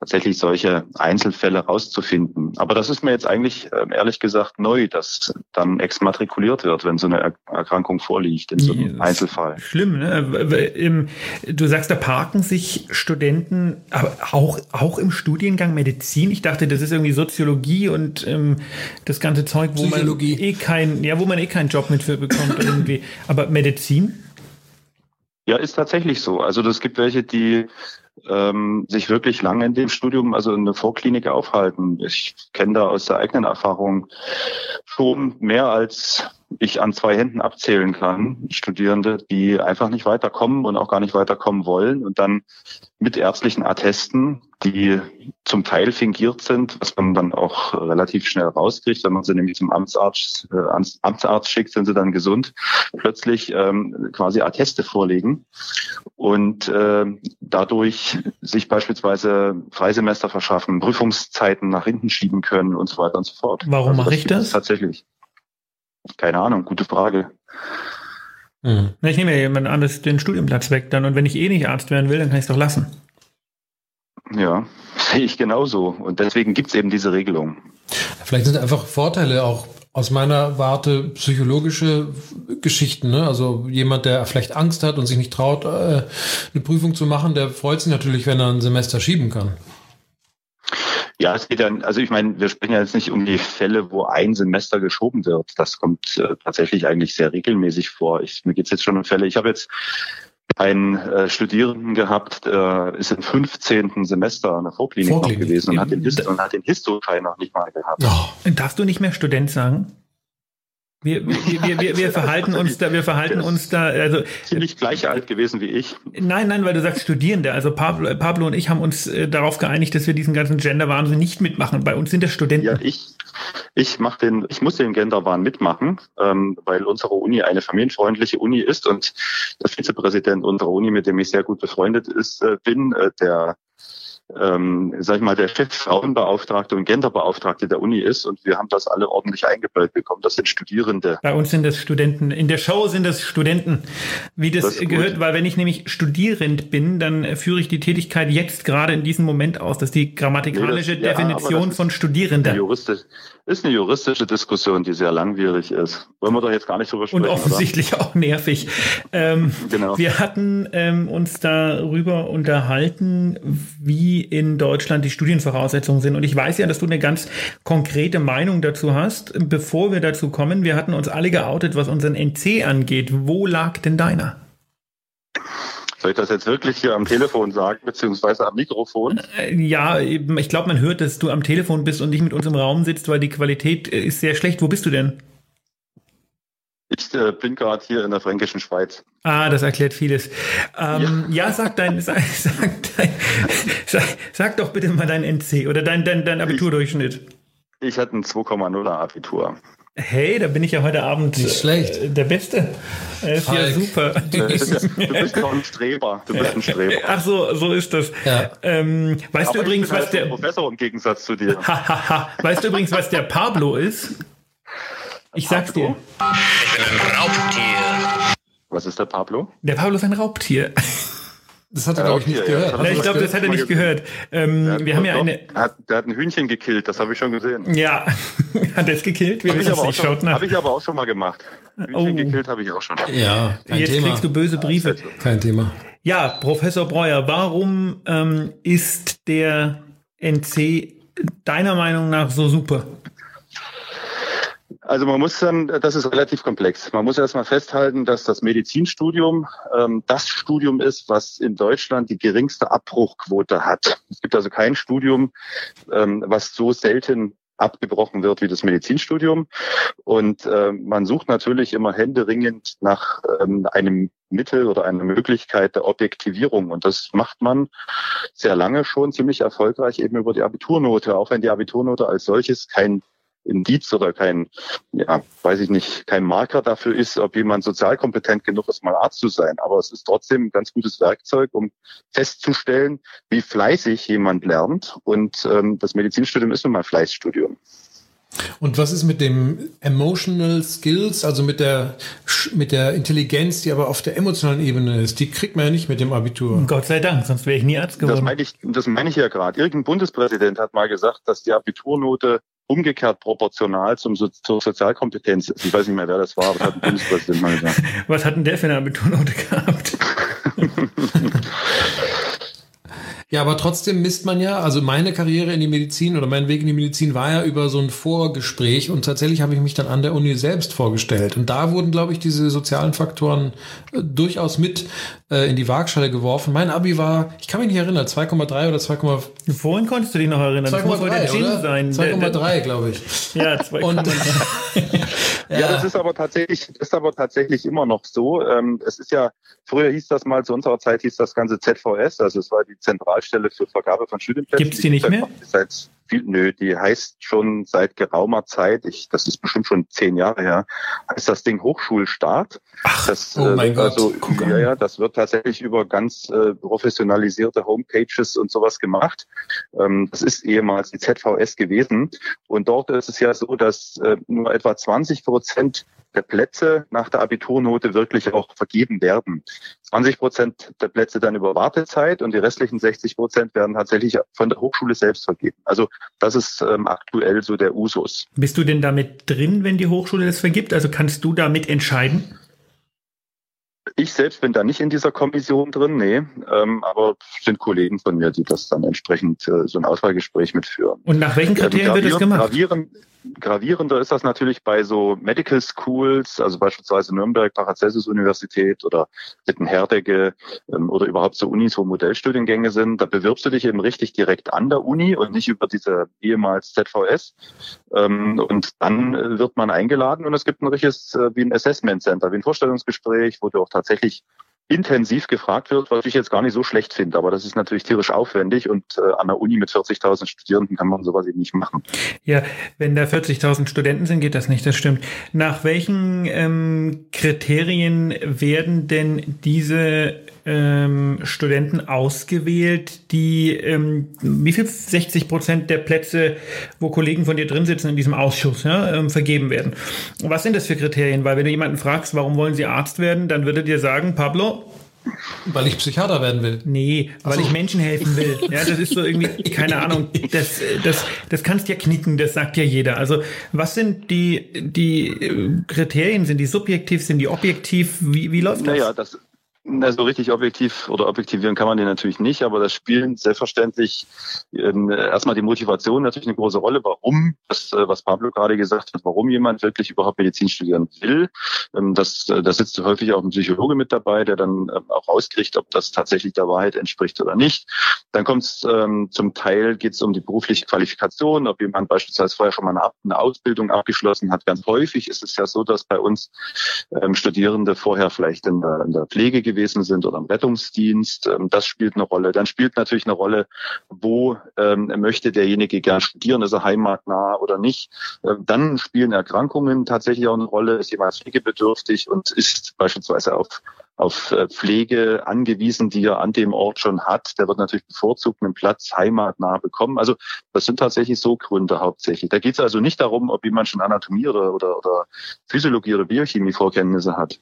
tatsächlich solche Einzelfälle rauszufinden. Aber das ist mir jetzt eigentlich ähm, ehrlich gesagt neu, dass dann exmatrikuliert wird, wenn so eine Erkrankung vorliegt in so einem Einzelfall. Schlimm, ne? Du sagst, da parken sich Studenten, aber auch, auch im Studiengang Medizin. Ich dachte, das ist irgendwie Soziologie und ähm, das ganze Zeug, wo man eh kein, ja, wo man eh keinen Job mit für bekommt irgendwie. Aber Medizin? Ja, ist tatsächlich so. Also es gibt welche, die ähm, sich wirklich lange in dem Studium, also in der Vorklinik aufhalten. Ich kenne da aus der eigenen Erfahrung schon mehr als ich an zwei Händen abzählen kann, Studierende, die einfach nicht weiterkommen und auch gar nicht weiterkommen wollen und dann mit ärztlichen Attesten, die zum Teil fingiert sind, was man dann auch relativ schnell rauskriegt, wenn man sie nämlich zum Amtsarzt, äh, Amtsarzt schickt, sind sie dann gesund, plötzlich ähm, quasi Atteste vorlegen und äh, dadurch sich beispielsweise Freisemester verschaffen, Prüfungszeiten nach hinten schieben können und so weiter und so fort. Warum also mache ich das? Tatsächlich. Keine Ahnung, gute Frage. Mhm. Ich nehme ja jemand anderes den Studienplatz weg dann und wenn ich eh nicht Arzt werden will, dann kann ich es doch lassen. Ja, sehe ich genauso. Und deswegen gibt es eben diese Regelung. Vielleicht sind einfach Vorteile auch aus meiner Warte psychologische Geschichten. Ne? Also jemand, der vielleicht Angst hat und sich nicht traut, äh, eine Prüfung zu machen, der freut sich natürlich, wenn er ein Semester schieben kann. Ja, es geht dann, also ich meine, wir sprechen ja jetzt nicht um die Fälle, wo ein Semester geschoben wird. Das kommt äh, tatsächlich eigentlich sehr regelmäßig vor. Ich, mir geht es jetzt schon um Fälle. Ich habe jetzt einen äh, Studierenden gehabt, der ist im 15. Semester an der Vorklinik, Vorklinik. noch gewesen und hat den, Hist und hat den Histoschein noch nicht mal gehabt. Oh. Darfst du nicht mehr Student sagen? Wir, wir, wir, wir, verhalten uns da, wir verhalten uns da, also. Ziemlich gleich alt gewesen wie ich. Nein, nein, weil du sagst Studierende. Also Pablo, Pablo und ich haben uns äh, darauf geeinigt, dass wir diesen ganzen Gender-Wahnsinn nicht mitmachen. Bei uns sind das Studenten. Ja, ich, ich mach den, ich muss den Gender-Wahn mitmachen, ähm, weil unsere Uni eine familienfreundliche Uni ist und der Vizepräsident unserer Uni, mit dem ich sehr gut befreundet ist, äh, bin, äh, der ähm, sag ich mal, der Chef Frauenbeauftragte und Genderbeauftragte der Uni ist und wir haben das alle ordentlich eingebaut bekommen. Das sind Studierende. Bei uns sind das Studenten. In der Show sind das Studenten. Wie das, das gehört, weil wenn ich nämlich Studierend bin, dann führe ich die Tätigkeit jetzt gerade in diesem Moment aus. Das ist die grammatikalische nee, das, Definition ja, von Studierender. Juristisch, ist eine juristische Diskussion, die sehr langwierig ist. Wollen wir doch jetzt gar nicht drüber sprechen. Und offensichtlich oder? auch nervig. Ähm, genau. Wir hatten ähm, uns darüber unterhalten, wie in Deutschland die Studienvoraussetzungen sind. Und ich weiß ja, dass du eine ganz konkrete Meinung dazu hast. Bevor wir dazu kommen, wir hatten uns alle geoutet, was unseren NC angeht. Wo lag denn deiner? Soll ich das jetzt wirklich hier am Telefon sagen, beziehungsweise am Mikrofon? Äh, ja, ich glaube, man hört, dass du am Telefon bist und nicht mit uns im Raum sitzt, weil die Qualität äh, ist sehr schlecht. Wo bist du denn? Ich äh, bin gerade hier in der fränkischen Schweiz. Ah, das erklärt vieles. Ähm, ja. ja. sag dein, sag, sag, dein sag, sag, doch bitte mal dein NC oder dein, dein, dein Abiturdurchschnitt. Ich, ich hatte ein 2,0er Abitur. Hey, da bin ich ja heute Abend Nicht schlecht. Äh, der Beste. Äh, ist ja super. Du bist, ja, du bist doch ein Streber. Du bist ein Streber. Ach so, so ist das. Ja. Ähm, weißt Aber du übrigens, was halt der Professor im Gegensatz zu dir. weißt du übrigens, was der Pablo ist? Ich sag's dir. Ich bin ein Raubtier. Was ist der Pablo? Der Pablo ist ein Raubtier. Das hat er, glaube ich, nicht gehört. Ja, ich glaube, das hat er nicht gehört. Ähm, wir haben ja eine. Hat, der hat ein Hühnchen gekillt, das habe ich schon gesehen. Ja, hat er es gekillt? Wir wissen es nicht. Schaut nach. Habe ich aber auch schon mal gemacht. Hühnchen oh. gekillt habe ich auch schon. Ja, kein Jetzt Thema. kriegst du böse Briefe. Kein Thema. Ja, Professor Breuer, warum ähm, ist der NC deiner Meinung nach so super? Also man muss dann, das ist relativ komplex. Man muss erstmal festhalten, dass das Medizinstudium ähm, das Studium ist, was in Deutschland die geringste Abbruchquote hat. Es gibt also kein Studium, ähm, was so selten abgebrochen wird wie das Medizinstudium. Und äh, man sucht natürlich immer händeringend nach ähm, einem Mittel oder einer Möglichkeit der Objektivierung. Und das macht man sehr lange schon ziemlich erfolgreich eben über die Abiturnote, auch wenn die Abiturnote als solches kein Indiz oder kein, ja, weiß ich nicht, kein Marker dafür ist, ob jemand sozial kompetent genug ist, mal Arzt zu sein. Aber es ist trotzdem ein ganz gutes Werkzeug, um festzustellen, wie fleißig jemand lernt. Und ähm, das Medizinstudium ist nun mal Fleißstudium. Und was ist mit dem Emotional Skills, also mit der, mit der Intelligenz, die aber auf der emotionalen Ebene ist? Die kriegt man ja nicht mit dem Abitur. Gott sei Dank, sonst wäre ich nie Arzt geworden. Das meine ich, das meine ich ja gerade. Irgendein Bundespräsident hat mal gesagt, dass die Abiturnote umgekehrt proportional zum so zur Sozialkompetenz ist. Ich weiß nicht mehr, wer das war, aber das hat ein Bundespräsident mal gesagt. Was hat denn der für eine Abiturnote gehabt? Ja, aber trotzdem misst man ja, also meine Karriere in die Medizin oder mein Weg in die Medizin war ja über so ein Vorgespräch und tatsächlich habe ich mich dann an der Uni selbst vorgestellt. Und da wurden, glaube ich, diese sozialen Faktoren äh, durchaus mit äh, in die Waagschale geworfen. Mein Abi war, ich kann mich nicht erinnern, 2,3 oder 2,5. Vorhin konntest du dich noch erinnern. 2,3 2,3 glaube ich. Ja, 2,3. ja. ja, das ist aber tatsächlich, ist aber tatsächlich immer noch so. Ähm, es ist ja, früher hieß das mal, zu unserer Zeit hieß das ganze ZVS, also es war die Zentral Zentralstelle für Vergabe von Studienplätzen. Gibt es die nicht mehr? Seit viel, nö, die heißt schon seit geraumer Zeit, ich, das ist bestimmt schon zehn Jahre her, heißt das Ding Hochschulstart. Ach, das, oh mein äh, also, Gott. Ja, ja, das wird tatsächlich über ganz äh, professionalisierte Homepages und sowas gemacht. Ähm, das ist ehemals die ZVS gewesen. Und dort ist es ja so, dass äh, nur etwa 20 Prozent der Plätze nach der Abiturnote wirklich auch vergeben werden. 20 Prozent der Plätze dann über Wartezeit und die restlichen 60 Prozent werden tatsächlich von der Hochschule selbst vergeben. Also das ist ähm, aktuell so der Usus. Bist du denn damit drin, wenn die Hochschule das vergibt? Also kannst du damit entscheiden? Ich selbst bin da nicht in dieser Kommission drin, nee, ähm, aber sind Kollegen von mir, die das dann entsprechend äh, so ein Auswahlgespräch mitführen. Und nach welchen ähm, Kriterien ähm, wird das gemacht? Gravierender ist das natürlich bei so Medical Schools, also beispielsweise Nürnberg, Paracelsus Universität oder Wittenherdecke ähm, oder überhaupt so Unis, wo Modellstudiengänge sind. Da bewirbst du dich eben richtig direkt an der Uni und nicht über diese ehemals ZVS. Ähm, und dann äh, wird man eingeladen und es gibt ein richtiges äh, wie ein Assessment Center, wie ein Vorstellungsgespräch, wo du auch tatsächlich intensiv gefragt wird, was ich jetzt gar nicht so schlecht finde. Aber das ist natürlich tierisch aufwendig und äh, an der Uni mit 40.000 Studierenden kann man sowas eben nicht machen. Ja, wenn da 40.000 Studenten sind, geht das nicht, das stimmt. Nach welchen ähm, Kriterien werden denn diese ähm, Studenten ausgewählt, die ähm, wie viel 60 Prozent der Plätze, wo Kollegen von dir drin sitzen in diesem Ausschuss, ja, ähm, vergeben werden. Was sind das für Kriterien? Weil wenn du jemanden fragst, warum wollen sie Arzt werden, dann würde dir sagen, Pablo, weil ich Psychiater werden will. Nee, weil so. ich Menschen helfen will. Ja, das ist so irgendwie, keine Ahnung, das, das, das kannst ja knicken, das sagt ja jeder. Also, was sind die, die äh, Kriterien? Sind die subjektiv, sind die objektiv? Wie, wie läuft das? Naja, das, na, so richtig objektiv oder objektivieren kann man den natürlich nicht, aber das spielen selbstverständlich ähm, erstmal die Motivation natürlich eine große Rolle, warum, das, äh, was Pablo gerade gesagt hat, warum jemand wirklich überhaupt Medizin studieren will. Ähm, das, äh, da sitzt häufig auch ein Psychologe mit dabei, der dann ähm, auch rauskriegt, ob das tatsächlich der Wahrheit entspricht oder nicht. Dann kommt es ähm, zum Teil geht es um die berufliche Qualifikation, ob jemand beispielsweise vorher schon mal eine, eine, Ausbildung abgeschlossen hat. Ganz häufig ist es ja so, dass bei uns ähm, Studierende vorher vielleicht in der, in der Pflege gewesen sind oder im Rettungsdienst. Ähm, das spielt eine Rolle. Dann spielt natürlich eine Rolle, wo ähm, möchte derjenige gern studieren, ist er heimatnah oder nicht. Ähm, dann spielen Erkrankungen tatsächlich auch eine Rolle. Ist jemand pflegebedürftig und ist beispielsweise auf auf äh, Pflege angewiesen, die er an dem Ort schon hat, der wird natürlich bevorzugt einen Platz heimatnah bekommen. Also das sind tatsächlich so Gründe hauptsächlich. Da geht es also nicht darum, ob jemand schon Anatomie oder, oder Physiologie oder Biochemie Vorkenntnisse hat.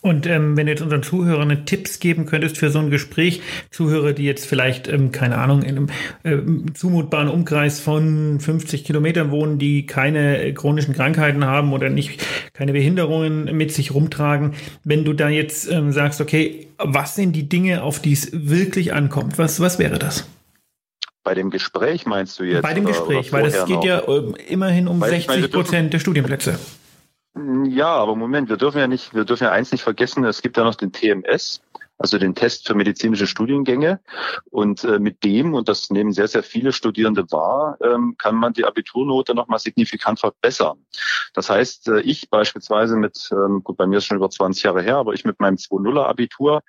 Und ähm, wenn du jetzt unseren Zuhörern Tipps geben könntest für so ein Gespräch, Zuhörer, die jetzt vielleicht, ähm, keine Ahnung, in einem äh, zumutbaren Umkreis von 50 Kilometern wohnen, die keine chronischen Krankheiten haben oder nicht keine Behinderungen mit sich rumtragen, wenn du da jetzt ähm, sagst, okay, was sind die Dinge, auf die es wirklich ankommt? Was, was wäre das? Bei dem Gespräch meinst du jetzt? Bei dem Gespräch, weil es geht noch? ja äh, immerhin um weil 60 Prozent der Studienplätze. Ja, aber Moment, wir dürfen ja nicht, wir dürfen ja eins nicht vergessen, es gibt ja noch den TMS, also den Test für medizinische Studiengänge. Und äh, mit dem, und das nehmen sehr, sehr viele Studierende wahr, ähm, kann man die Abiturnote nochmal signifikant verbessern. Das heißt, äh, ich beispielsweise mit, ähm, gut, bei mir ist schon über 20 Jahre her, aber ich mit meinem 2.0er Abitur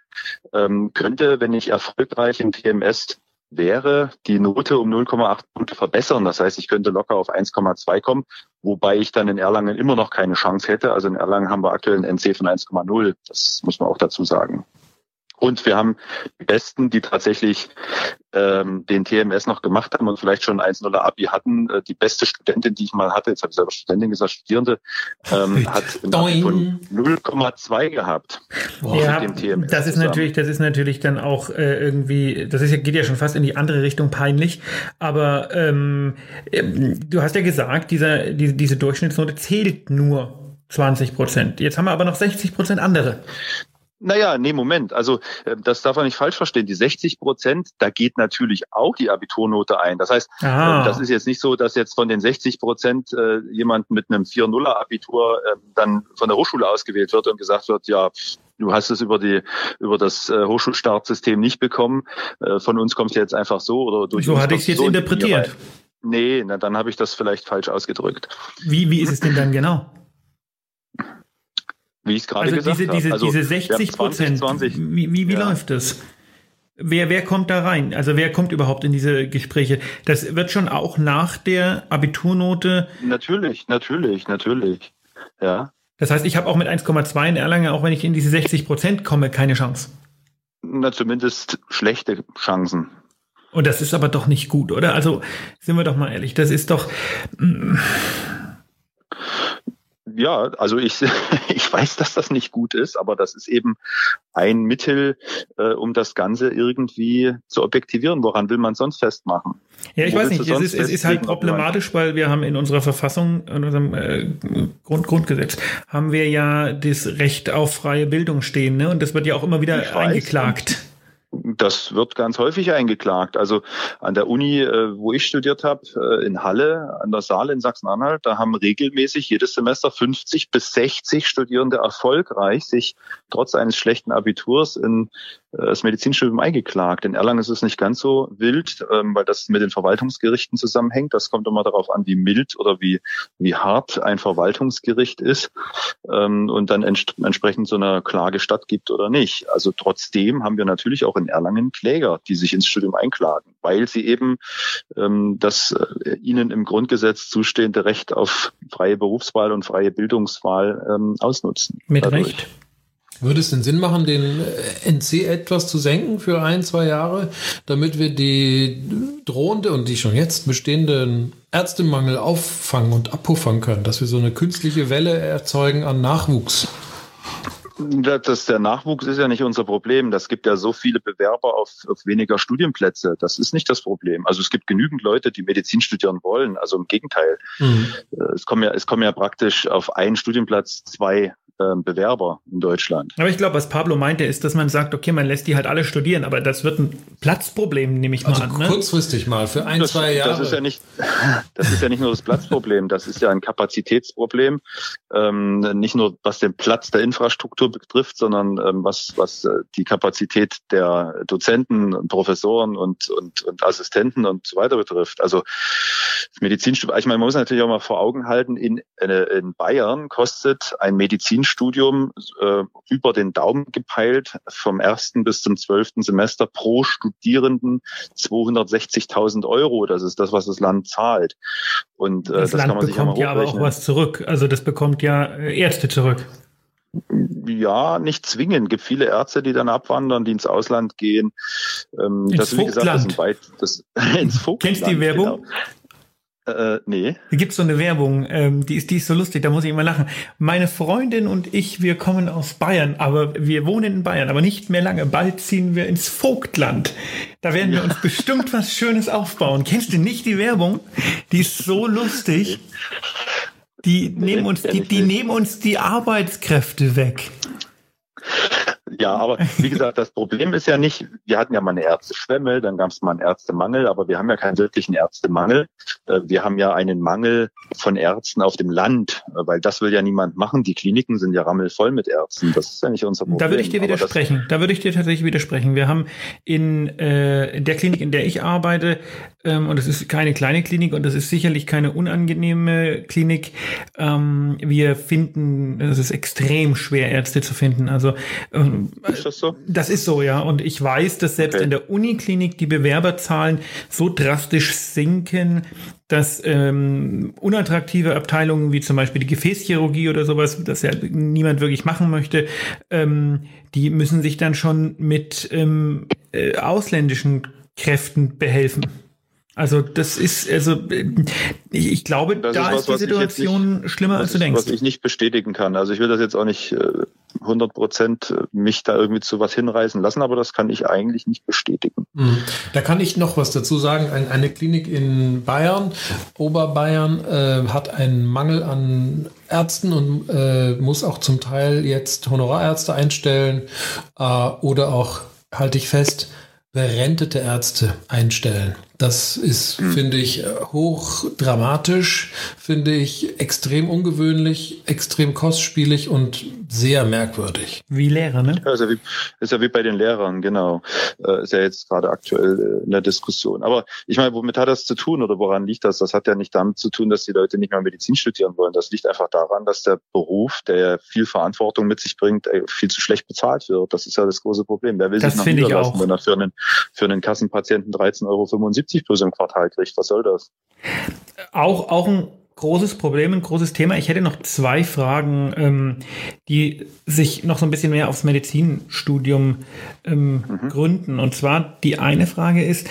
ähm, könnte, wenn ich erfolgreich im TMS wäre die Note um 0,8 Punkte verbessern. Das heißt, ich könnte locker auf 1,2 kommen, wobei ich dann in Erlangen immer noch keine Chance hätte. Also in Erlangen haben wir aktuell ein NC von 1,0. Das muss man auch dazu sagen. Und wir haben die Besten, die tatsächlich ähm, den TMS noch gemacht haben und vielleicht schon 1-0 Abi hatten. Äh, die beste Studentin, die ich mal hatte, jetzt habe ich selber Studentin gesagt, Studierende, ähm, hat von 0,2 gehabt. Ja, das ist natürlich, das ist natürlich dann auch äh, irgendwie, das ist, geht ja schon fast in die andere Richtung peinlich. Aber ähm, ähm du hast ja gesagt, dieser, die, diese Durchschnittsnote zählt nur 20 Prozent. Jetzt haben wir aber noch 60 Prozent andere. Naja, nee, Moment. Also äh, das darf man nicht falsch verstehen. Die 60 Prozent, da geht natürlich auch die Abiturnote ein. Das heißt, Aha. das ist jetzt nicht so, dass jetzt von den 60 Prozent äh, jemand mit einem 4-0er Abitur äh, dann von der Hochschule ausgewählt wird und gesagt wird, ja, du hast es über die über das äh, Hochschulstartsystem nicht bekommen. Äh, von uns kommst du jetzt einfach so oder durch. So hatte ich es jetzt so interpretiert. Nee, na, dann habe ich das vielleicht falsch ausgedrückt. Wie, wie ist es denn dann genau? Wie ich es gerade also gesagt diese, diese, habe. Also diese 60 Prozent, wie, wie, wie ja. läuft das? Wer, wer kommt da rein? Also wer kommt überhaupt in diese Gespräche? Das wird schon auch nach der Abiturnote. Natürlich, natürlich, natürlich. Ja. Das heißt, ich habe auch mit 1,2 in Erlangen, auch wenn ich in diese 60 Prozent komme, keine Chance. Na, zumindest schlechte Chancen. Und das ist aber doch nicht gut, oder? Also sind wir doch mal ehrlich, das ist doch. Mm, ja, also ich, ich weiß, dass das nicht gut ist, aber das ist eben ein Mittel, äh, um das Ganze irgendwie zu objektivieren. Woran will man sonst festmachen? Ja, ich Wo weiß nicht, es ist, es ist halt problematisch, weil wir haben in unserer Verfassung, in unserem äh, Grund, Grundgesetz, haben wir ja das Recht auf freie Bildung stehen, ne? Und das wird ja auch immer wieder eingeklagt. Das wird ganz häufig eingeklagt. Also an der Uni, äh, wo ich studiert habe, äh, in Halle, an der Saale in Sachsen-Anhalt, da haben regelmäßig jedes Semester 50 bis 60 Studierende erfolgreich sich trotz eines schlechten Abiturs in das Medizinstudium eingeklagt. In Erlangen ist es nicht ganz so wild, ähm, weil das mit den Verwaltungsgerichten zusammenhängt. Das kommt immer darauf an, wie mild oder wie, wie hart ein Verwaltungsgericht ist ähm, und dann entsprechend so eine Klage stattgibt oder nicht. Also trotzdem haben wir natürlich auch in Erlangen Kläger, die sich ins Studium einklagen, weil sie eben ähm, das äh, ihnen im Grundgesetz zustehende Recht auf freie Berufswahl und freie Bildungswahl ausnutzen. Mit dadurch. Recht. Würde es denn Sinn machen, den äh, NC etwas zu senken für ein, zwei Jahre, damit wir die drohende und die schon jetzt bestehenden Ärztemangel auffangen und abpuffern können, dass wir so eine künstliche Welle erzeugen an Nachwuchs? Das, der Nachwuchs ist ja nicht unser Problem. Das gibt ja so viele Bewerber auf, auf weniger Studienplätze. Das ist nicht das Problem. Also es gibt genügend Leute, die Medizin studieren wollen. Also im Gegenteil. Mhm. Es kommen ja, es kommen ja praktisch auf einen Studienplatz zwei Bewerber in Deutschland. Aber ich glaube, was Pablo meinte, ist, dass man sagt, okay, man lässt die halt alle studieren, aber das wird ein Platzproblem, nehme ich mal also an. Ne? Kurzfristig mal, für ein, das, zwei Jahre. Das ist, ja nicht, das ist ja nicht nur das Platzproblem, das ist ja ein Kapazitätsproblem. Ähm, nicht nur was den Platz der Infrastruktur betrifft, sondern ähm, was, was äh, die Kapazität der Dozenten, Professoren und, und, und Assistenten und so weiter betrifft. Also Medizinstudium, ich meine, man muss natürlich auch mal vor Augen halten, in, in Bayern kostet ein Medizinstudium äh, über den Daumen gepeilt vom ersten bis zum zwölften Semester pro Studierenden 260.000 Euro. Das ist das, was das Land zahlt. Und äh, das, das Land kann man sich bekommt ja aber auch was zurück. Also das bekommt ja äh, Ärzte zurück. Ja, nicht zwingend. Es gibt viele Ärzte, die dann abwandern, die ins Ausland gehen. Ähm, ins das, Vogtland. Gesagt, das sind weit, das, ins Vogtland. Kennst du die Werbung? Genau. Äh, nee. Da gibt so eine Werbung, ähm, die, ist, die ist so lustig, da muss ich immer lachen. Meine Freundin und ich, wir kommen aus Bayern, aber wir wohnen in Bayern, aber nicht mehr lange. Bald ziehen wir ins Vogtland. Da werden wir uns bestimmt was Schönes aufbauen. Kennst du nicht die Werbung? Die ist so lustig. Die nehmen uns, die, die nehmen uns die Arbeitskräfte weg. Ja, aber wie gesagt, das Problem ist ja nicht, wir hatten ja mal eine Ärzteschwemme, dann gab es mal einen Ärztemangel, aber wir haben ja keinen wirklichen Ärztemangel. Äh, wir haben ja einen Mangel von Ärzten auf dem Land, äh, weil das will ja niemand machen. Die Kliniken sind ja rammelvoll mit Ärzten. Das ist ja nicht unser Problem. Da würde ich dir widersprechen. Da würde ich dir tatsächlich widersprechen. Wir haben in, äh, in der Klinik, in der ich arbeite, ähm, und es ist keine kleine Klinik und das ist sicherlich keine unangenehme Klinik. Ähm, wir finden, es ist extrem schwer, Ärzte zu finden. Also ähm, ist das so? Das ist so, ja. Und ich weiß, dass selbst okay. in der Uniklinik die Bewerberzahlen so drastisch sinken, dass ähm, unattraktive Abteilungen wie zum Beispiel die Gefäßchirurgie oder sowas, das ja niemand wirklich machen möchte, ähm, die müssen sich dann schon mit ähm, äh, ausländischen Kräften behelfen. Also das ist, also ich, ich glaube, das da ist, was, ist die Situation nicht, schlimmer als du denkst. Was ich nicht bestätigen kann. Also ich will das jetzt auch nicht äh, 100 Prozent äh, mich da irgendwie zu was hinreißen lassen, aber das kann ich eigentlich nicht bestätigen. Mhm. Da kann ich noch was dazu sagen. Ein, eine Klinik in Bayern, Oberbayern, äh, hat einen Mangel an Ärzten und äh, muss auch zum Teil jetzt Honorarärzte einstellen äh, oder auch, halte ich fest, berentete Ärzte einstellen. Das ist, mhm. finde ich, hoch dramatisch, finde ich extrem ungewöhnlich, extrem kostspielig und sehr merkwürdig. Wie Lehrer, ne? Ja, ist, ja wie, ist ja wie bei den Lehrern, genau. Äh, ist ja jetzt gerade aktuell äh, in der Diskussion. Aber ich meine, womit hat das zu tun oder woran liegt das? Das hat ja nicht damit zu tun, dass die Leute nicht mehr Medizin studieren wollen. Das liegt einfach daran, dass der Beruf, der ja viel Verantwortung mit sich bringt, viel zu schlecht bezahlt wird. Das ist ja das große Problem. Wer will das sich noch niederlassen, wenn er für einen, für einen Kassenpatienten 13,75 Euro 70 plus im Quartal kriegt. Was soll das? Auch, auch ein großes Problem, ein großes Thema. Ich hätte noch zwei Fragen, ähm, die sich noch so ein bisschen mehr aufs Medizinstudium ähm, mhm. gründen. Und zwar die eine Frage ist,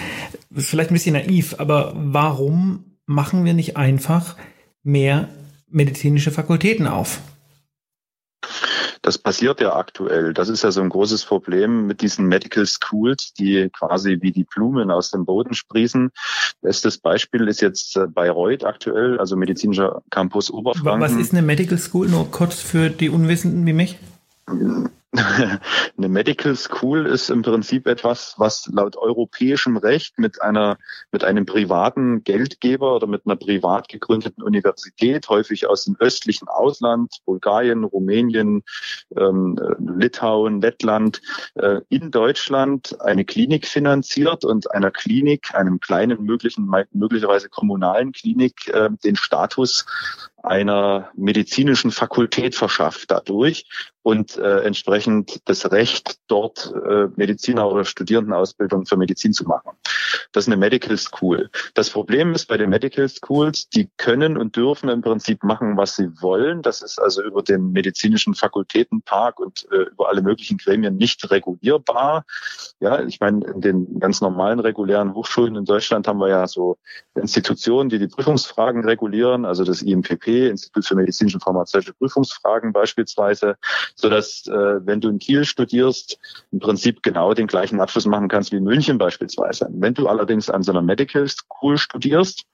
ist vielleicht ein bisschen naiv, aber warum machen wir nicht einfach mehr medizinische Fakultäten auf? Das passiert ja aktuell. Das ist ja so ein großes Problem mit diesen Medical Schools, die quasi wie die Blumen aus dem Boden sprießen. Bestes Beispiel ist jetzt äh, Bayreuth aktuell, also medizinischer Campus Oberfranken. Was ist eine Medical School? Nur kurz für die Unwissenden wie mich. Eine Medical School ist im Prinzip etwas, was laut europäischem Recht mit einer, mit einem privaten Geldgeber oder mit einer privat gegründeten Universität, häufig aus dem östlichen Ausland, Bulgarien, Rumänien, ähm, Litauen, Lettland, äh, in Deutschland eine Klinik finanziert und einer Klinik, einem kleinen möglichen, möglicherweise kommunalen Klinik, äh, den Status einer medizinischen Fakultät verschafft dadurch und äh, entsprechend entsprechend das Recht, dort äh, Mediziner oder Studierendenausbildung für Medizin zu machen. Das ist eine Medical School. Das Problem ist bei den Medical Schools, die können und dürfen im Prinzip machen, was sie wollen. Das ist also über den medizinischen Fakultätenpark und äh, über alle möglichen Gremien nicht regulierbar. Ja, ich meine, in den ganz normalen regulären Hochschulen in Deutschland haben wir ja so Institutionen, die die Prüfungsfragen regulieren, also das IMPP, Institut für medizinische und pharmazeutische Prüfungsfragen beispielsweise, so dass äh, wenn du in Kiel studierst, im Prinzip genau den gleichen Abschluss machen kannst wie in München beispielsweise. Wenn du allerdings an so einer Medical School studierst,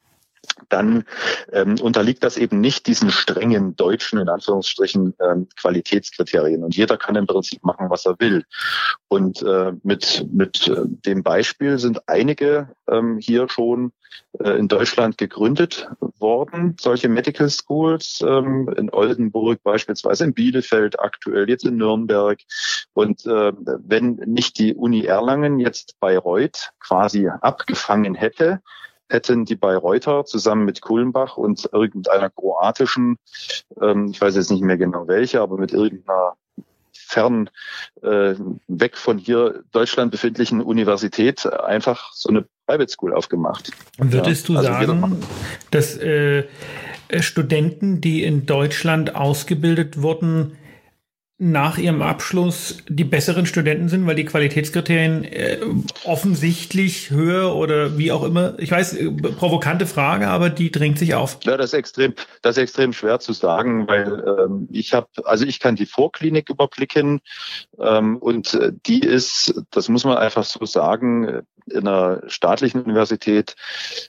dann ähm, unterliegt das eben nicht diesen strengen deutschen, in Anführungsstrichen, ähm, Qualitätskriterien. Und jeder kann im Prinzip machen, was er will. Und äh, mit, mit äh, dem Beispiel sind einige ähm, hier schon äh, in Deutschland gegründet worden, solche Medical Schools, ähm, in Oldenburg beispielsweise, in Bielefeld aktuell, jetzt in Nürnberg. Und äh, wenn nicht die Uni Erlangen jetzt Bayreuth quasi abgefangen hätte, hätten die Bayreuther zusammen mit Kulmbach und irgendeiner kroatischen, ähm, ich weiß jetzt nicht mehr genau welche, aber mit irgendeiner fern äh, weg von hier Deutschland befindlichen Universität einfach so eine Private School aufgemacht. Würdest ja, du also sagen, dass äh, Studenten, die in Deutschland ausgebildet wurden, nach ihrem Abschluss die besseren Studenten sind, weil die Qualitätskriterien äh, offensichtlich höher oder wie auch immer. Ich weiß, äh, provokante Frage, aber die drängt sich auf. Ja, das ist extrem, das ist extrem schwer zu sagen, weil ähm, ich habe, also ich kann die Vorklinik überblicken ähm, und äh, die ist, das muss man einfach so sagen, in einer staatlichen Universität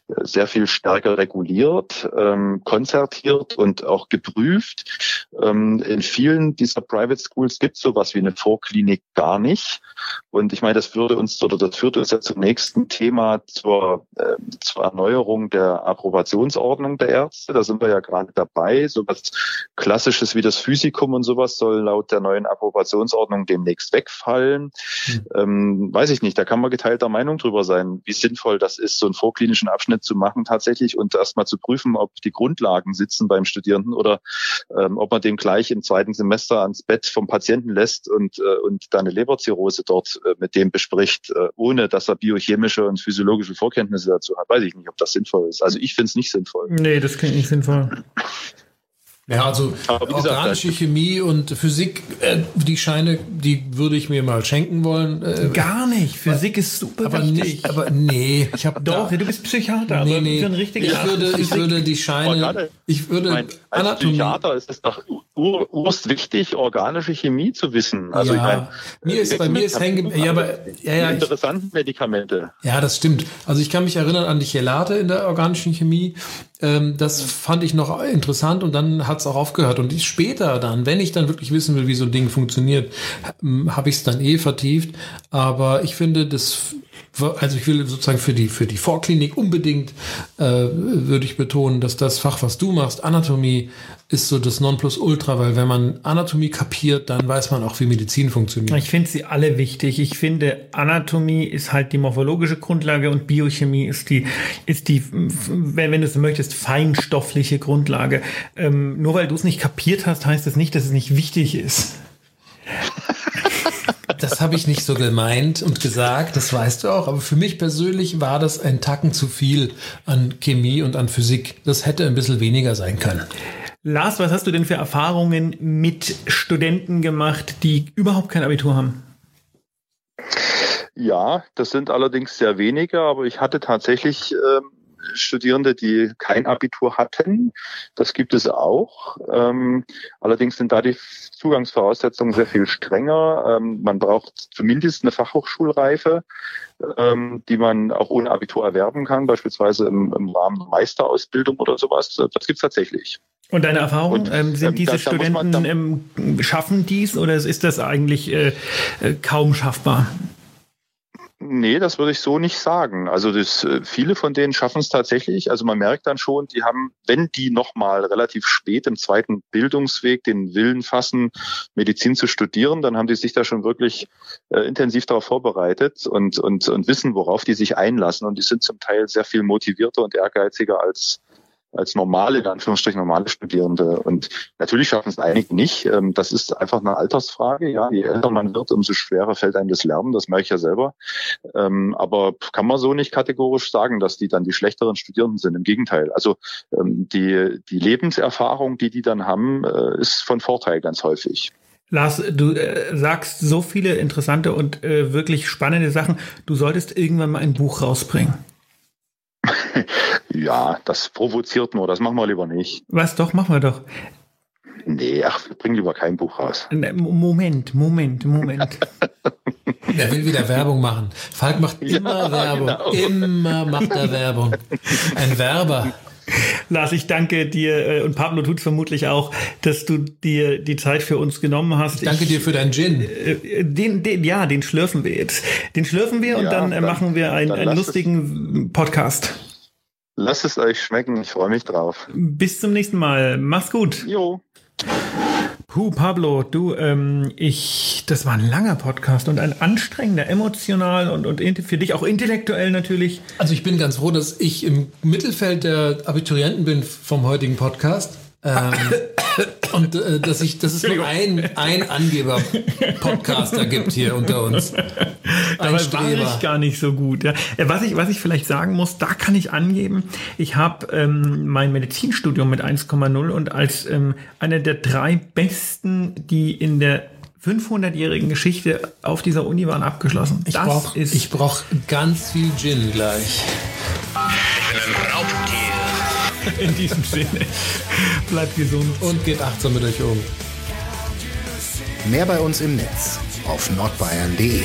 äh, sehr viel stärker reguliert, ähm, konzertiert und auch geprüft. Ähm, in vielen dieser Private Schools gibt sowas wie eine Vorklinik gar nicht. Und ich meine, das würde uns oder das führt uns ja zum nächsten Thema zur, äh, zur Erneuerung der Approbationsordnung der Ärzte. Da sind wir ja gerade dabei. So was Klassisches wie das Physikum und sowas soll laut der neuen Approbationsordnung demnächst wegfallen. Hm. Ähm, weiß ich nicht, da kann man geteilter Meinung drüber sein, wie sinnvoll das ist, so einen vorklinischen Abschnitt zu machen tatsächlich und erstmal zu prüfen, ob die Grundlagen sitzen beim Studierenden oder ähm, ob man den gleich im zweiten Semester ans Bett vom Patienten lässt und, äh, und da eine Leberzirrhose dort äh, mit dem bespricht, äh, ohne dass er biochemische und physiologische Vorkenntnisse dazu hat. Weiß ich nicht, ob das sinnvoll ist. Also ich finde es nicht sinnvoll. Nee, das klingt nicht sinnvoll. Ja, also organische Chemie und Physik, äh, die Scheine, die würde ich mir mal schenken wollen. Äh, Gar nicht. Physik ist super aber wichtig. Nicht, aber nee, ich habe doch. du bist Psychiater, nee, aber nee. für ich würde, ich würde die Scheine, ich würde mein, als Anatomie. Psychiater ist es doch ur, urst wichtig, organische Chemie zu wissen. Also ja, ich mein, mir ist bei mir ist hängen, ja, aber ja, ja, interessanten Medikamente. Ja, das stimmt. Also ich kann mich erinnern an die Chelate in der organischen Chemie. Ähm, das fand ich noch interessant und dann hat es auch aufgehört. Und später dann, wenn ich dann wirklich wissen will, wie so ein Ding funktioniert, habe ich es dann eh vertieft. Aber ich finde, das also ich will sozusagen für die, für die Vorklinik unbedingt, äh, würde ich betonen, dass das Fach, was du machst, Anatomie, ist so das Nonplusultra, weil wenn man Anatomie kapiert, dann weiß man auch, wie Medizin funktioniert. Ich finde sie alle wichtig. Ich finde, Anatomie ist halt die morphologische Grundlage und Biochemie ist die, ist die, wenn, wenn du so möchtest, feinstoffliche Grundlage. Ähm, nur weil du es nicht kapiert hast, heißt das nicht, dass es nicht wichtig ist das habe ich nicht so gemeint und gesagt, das weißt du auch. Aber für mich persönlich war das ein Tacken zu viel an Chemie und an Physik. Das hätte ein bisschen weniger sein können. Lars, was hast du denn für Erfahrungen mit Studenten gemacht, die überhaupt kein Abitur haben? Ja, das sind allerdings sehr wenige, aber ich hatte tatsächlich ähm, Studierende, die kein Abitur hatten. Das gibt es auch. Ähm, allerdings sind da die Zugangsvoraussetzungen sehr viel strenger. Ähm, man braucht zumindest eine Fachhochschulreife, ähm, die man auch ohne Abitur erwerben kann, beispielsweise im, im Rahmen Meisterausbildung oder sowas. Das gibt's tatsächlich. Und deine Erfahrung? Und, ähm, sind ähm, diese da, Studenten, da man, da, schaffen dies oder ist das eigentlich äh, äh kaum schaffbar? Nee, das würde ich so nicht sagen. Also das, äh, viele von denen schaffen es tatsächlich. Also man merkt dann schon, die haben, wenn die nochmal relativ spät im zweiten Bildungsweg den Willen fassen, Medizin zu studieren, dann haben die sich da schon wirklich äh, intensiv darauf vorbereitet und, und, und wissen, worauf die sich einlassen. Und die sind zum Teil sehr viel motivierter und ehrgeiziger als als normale, in Anführungsstrichen normale Studierende. Und natürlich schaffen es einige nicht. Ähm, das ist einfach eine Altersfrage. Ja, je älter man wird, umso schwerer fällt einem das Lernen. Das merke ich ja selber. Ähm, aber kann man so nicht kategorisch sagen, dass die dann die schlechteren Studierenden sind. Im Gegenteil. Also ähm, die, die Lebenserfahrung, die die dann haben, äh, ist von Vorteil ganz häufig. Lars, du äh, sagst so viele interessante und äh, wirklich spannende Sachen. Du solltest irgendwann mal ein Buch rausbringen. Ja, das provoziert nur. Das machen wir lieber nicht. Was doch, machen wir doch. Nee, ach, wir bringen lieber kein Buch raus. Ne, Moment, Moment, Moment. Er will wieder Werbung machen. Falk macht immer ja, Werbung. Genau. Immer macht er Werbung. Ein Werber. Lars, ich danke dir äh, und Pablo tut vermutlich auch, dass du dir die Zeit für uns genommen hast. Ich danke ich, dir für deinen Gin. Äh, den, den, ja, den schlürfen wir jetzt. Den schlürfen wir ja, und dann, dann, machen wir ein, einen lustigen es, Podcast. Lasst es euch schmecken, ich freue mich drauf. Bis zum nächsten Mal. Mach's gut. Jo. Puh, Pablo, du, ähm, ich, das war ein langer Podcast und ein anstrengender, emotional und, und für dich auch intellektuell natürlich. Also ich bin ganz froh, dass ich im Mittelfeld der Abiturienten bin vom heutigen Podcast. Ähm, und äh, dass, ich, dass es nur ein, ein Angeber-Podcaster gibt hier unter uns. Ein Dabei Streber. war ich gar nicht so gut. Ja. Äh, was, ich, was ich vielleicht sagen muss, da kann ich angeben, ich habe ähm, mein Medizinstudium mit 1,0 und als ähm, einer der drei besten, die in der 500-jährigen Geschichte auf dieser Uni waren, abgeschlossen. Ich brauche brauch ganz viel Gin gleich. In diesem Sinne, bleibt gesund und geht achtsam mit euch um. Mehr bei uns im Netz auf nordbayern.de.